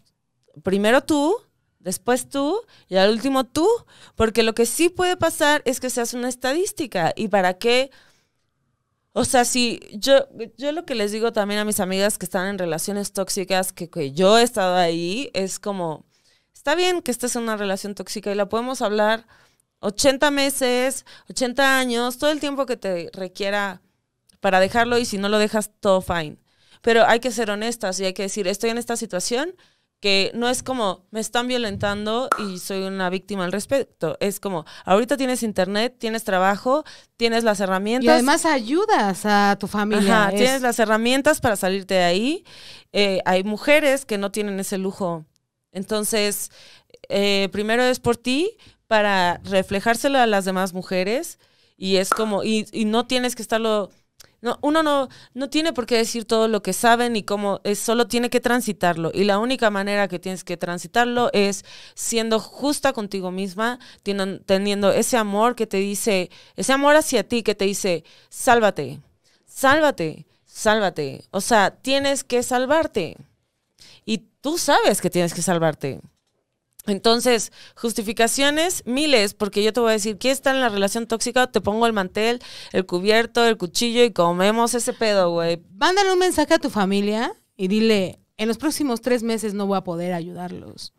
primero tú, después tú y al último tú. Porque lo que sí puede pasar es que seas una estadística. ¿Y para qué? O sea, si yo, yo lo que les digo también a mis amigas que están en relaciones tóxicas, que, que yo he estado ahí, es como, está bien que estés en una relación tóxica y la podemos hablar 80 meses, 80 años, todo el tiempo que te requiera para dejarlo y si no lo dejas, todo fine. Pero hay que ser honestas y hay que decir, estoy en esta situación que no es como me están violentando y soy una víctima al respecto. Es como, ahorita tienes internet, tienes trabajo, tienes las herramientas. Y además ayudas a tu familia. Ajá, tienes las herramientas para salirte de ahí. Eh, hay mujeres que no tienen ese lujo. Entonces, eh, primero es por ti, para reflejárselo a las demás mujeres y es como, y, no tienes que estarlo, no, uno no, no tiene por qué decir todo lo que saben y cómo, es, solo tiene que transitarlo. Y la única manera que tienes que transitarlo es siendo justa contigo misma, teniendo ese amor que te dice, ese amor hacia ti que te dice, sálvate, sálvate, sálvate. O sea, tienes que salvarte. Y tú sabes que tienes que salvarte. Entonces, justificaciones, miles, porque yo te voy a decir, ¿quién está en la relación tóxica? Te pongo el mantel, el cubierto, el cuchillo y comemos ese pedo, güey. Mándale un mensaje a tu familia y dile, en los próximos tres meses no voy a poder ayudarlos.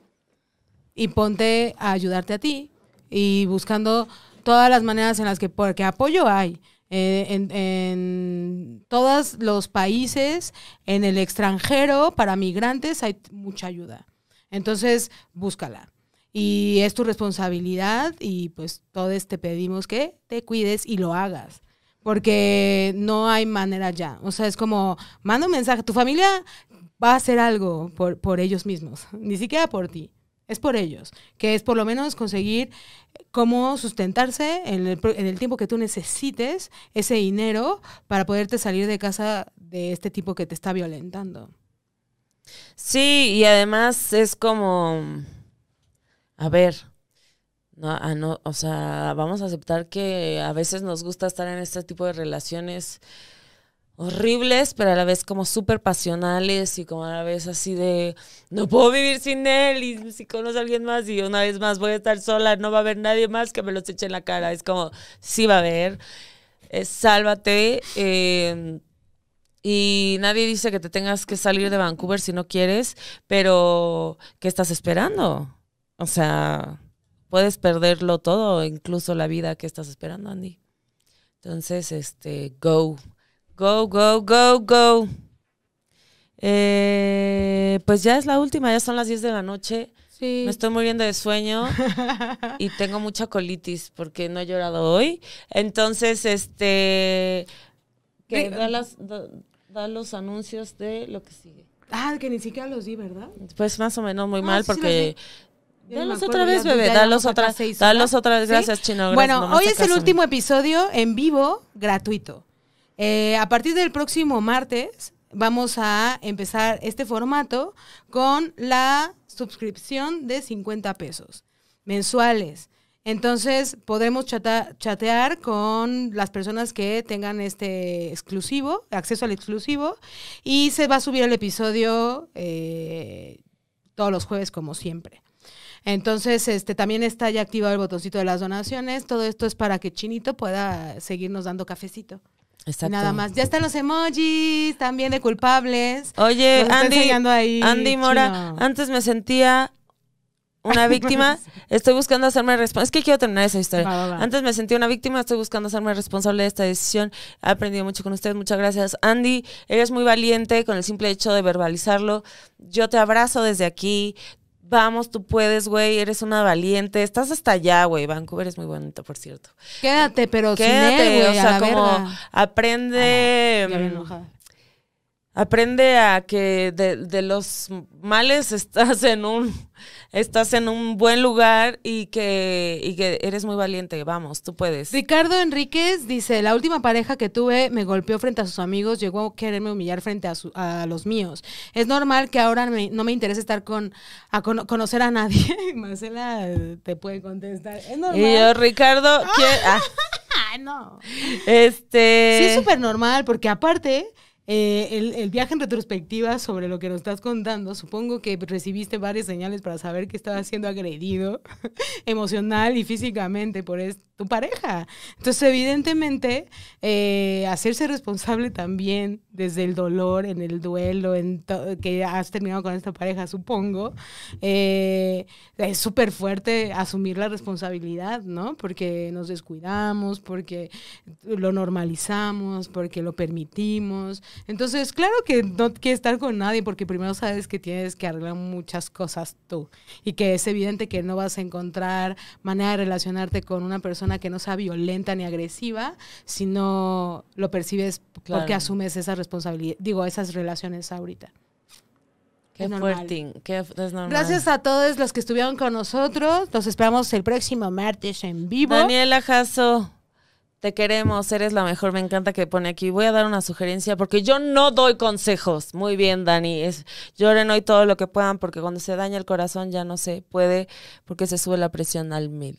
Y ponte a ayudarte a ti y buscando todas las maneras en las que, porque apoyo hay. Eh, en, en, todos los países, en el extranjero, para migrantes hay mucha ayuda. Entonces, búscala. Y es tu responsabilidad y pues todos te pedimos que te cuides y lo hagas. Porque no hay manera ya. O sea, es como, manda un mensaje. Tu familia va a hacer algo por, por ellos mismos, (laughs) ni siquiera por ti. Es por ellos, que es por lo menos conseguir cómo sustentarse en el, en el, tiempo que tú necesites ese dinero para poderte salir de casa de este tipo que te está violentando. Sí, y además es como, a ver, no, ah, no, o sea, vamos a aceptar que a veces nos gusta estar en este tipo de relaciones horribles, pero a la vez como súper pasionales y como a la vez así de, no puedo vivir sin él y si conoce a alguien más y una vez más voy a estar sola, no va a haber nadie más que me los eche en la cara. Es como, sí va a haber. eh, sálvate. eh, y nadie dice que te tengas que salir de Vancouver si no quieres, pero ¿qué estás esperando? O sea, puedes perderlo todo, incluso la vida que estás esperando, Andy. Entonces, este, go, go, go, go, go. Eh, pues ya es la última, ya son las 10 de la noche. Sí. Me estoy muriendo de sueño y (laughs) tengo mucha colitis porque no he llorado hoy. Entonces, este, que da, las- da- da los anuncios de lo que sigue. Ah, que ni siquiera los di, ¿verdad? Pues más o menos muy Ah, mal sí, sí porque... Me Dalos otra vez, bebé, dalos otra, seis dalos otra vez. ¿Sí? Gracias, Chino. gracias, Bueno, no hoy es el último episodio en vivo gratuito. Eh, a partir del próximo martes vamos a empezar este formato con la suscripción de 50 pesos mensuales. Entonces podremos chata- chatear con las personas que tengan este exclusivo, acceso al exclusivo, y se va a subir el episodio eh, todos los jueves como siempre. Entonces, este también está ya activado el botoncito de las donaciones. Todo esto es para que Chinito pueda seguirnos dando cafecito. Exacto. nada más. Ya están los emojis también de culpables. Oye, Andy, ahí, Andy Mora, Chino. antes me sentía una (laughs) víctima, estoy buscando hacerme responsable. Es que quiero terminar esa historia. Va, va, va. Antes me sentí una víctima, estoy buscando hacerme responsable de esta decisión. He aprendido mucho con ustedes, muchas gracias. Andy, eres muy valiente con el simple hecho de verbalizarlo. Yo te abrazo desde aquí. Vamos, tú puedes, güey, eres una valiente. Estás hasta allá, güey. Vancouver es muy bonito, por cierto. Quédate, pero Quédate, güey, o sea, como verga. aprende. Ya bien mm, enojada. Aprende a que de, de los males estás en un estás en un buen lugar y que, y que eres muy valiente. Vamos, tú puedes. Ricardo Enríquez dice, la última pareja que tuve me golpeó frente a sus amigos, llegó a quererme humillar frente a, su- a los míos. Es normal que ahora me- no me interese estar con, a cono- conocer a nadie. (laughs) Marcela te puede contestar. Es normal. Y yo, Ricardo, ¿quién- (laughs) ah, no. este. Sí, es súper normal, porque aparte, eh, el, viaje en retrospectiva sobre lo que nos estás contando, supongo que recibiste varias señales para saber que estabas siendo agredido (laughs) emocional y físicamente por tu pareja. Entonces, evidentemente, eh, hacerse responsable también desde el dolor, en el duelo, que has terminado con esta pareja, supongo, eh, es súper fuerte asumir la responsabilidad, ¿no? Porque nos descuidamos, porque lo normalizamos, porque lo permitimos. Entonces, claro que no quieres estar con nadie porque primero sabes que tienes que arreglar muchas cosas tú y que es evidente que no vas a encontrar manera de relacionarte con una persona que no sea violenta ni agresiva si no lo percibes Claro. porque asumes esa responsabilidad, digo, esas relaciones ahorita. Qué fuerte. Qué, es normal. Gracias a todos los que estuvieron con nosotros. Los esperamos el próximo martes en vivo. Daniela Jasso, te queremos, eres la mejor. Me encanta que pone aquí. Voy a dar una sugerencia porque yo no doy consejos. Muy bien, Dani. Es, lloren hoy todo lo que puedan porque cuando se daña el corazón ya no se puede porque se sube la presión al mil.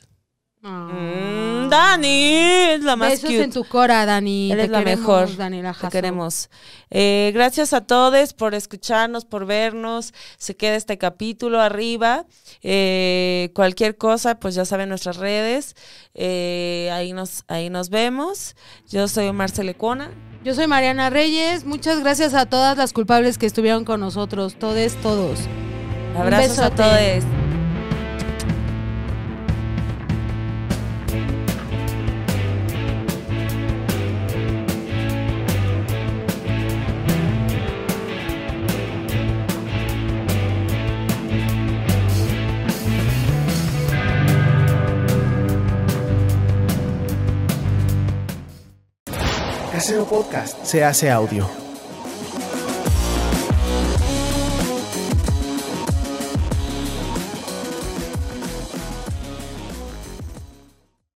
Ah. Mm, Dani, es la más Besos cute. en tu cora, Dani. Eres Te la queremos, mejor. Daniela Te Jasso. queremos. Eh, gracias a todos por escucharnos, por vernos. Se queda este capítulo arriba. Eh, cualquier cosa, pues ya saben nuestras redes. Eh, ahí, nos, ahí nos vemos. Yo soy Marcela Lecona. Yo soy Mariana Reyes. Muchas gracias a todas las culpables que estuvieron con nosotros. Todes, todos. Abrazos a todos. Casero Podcast se hace audio.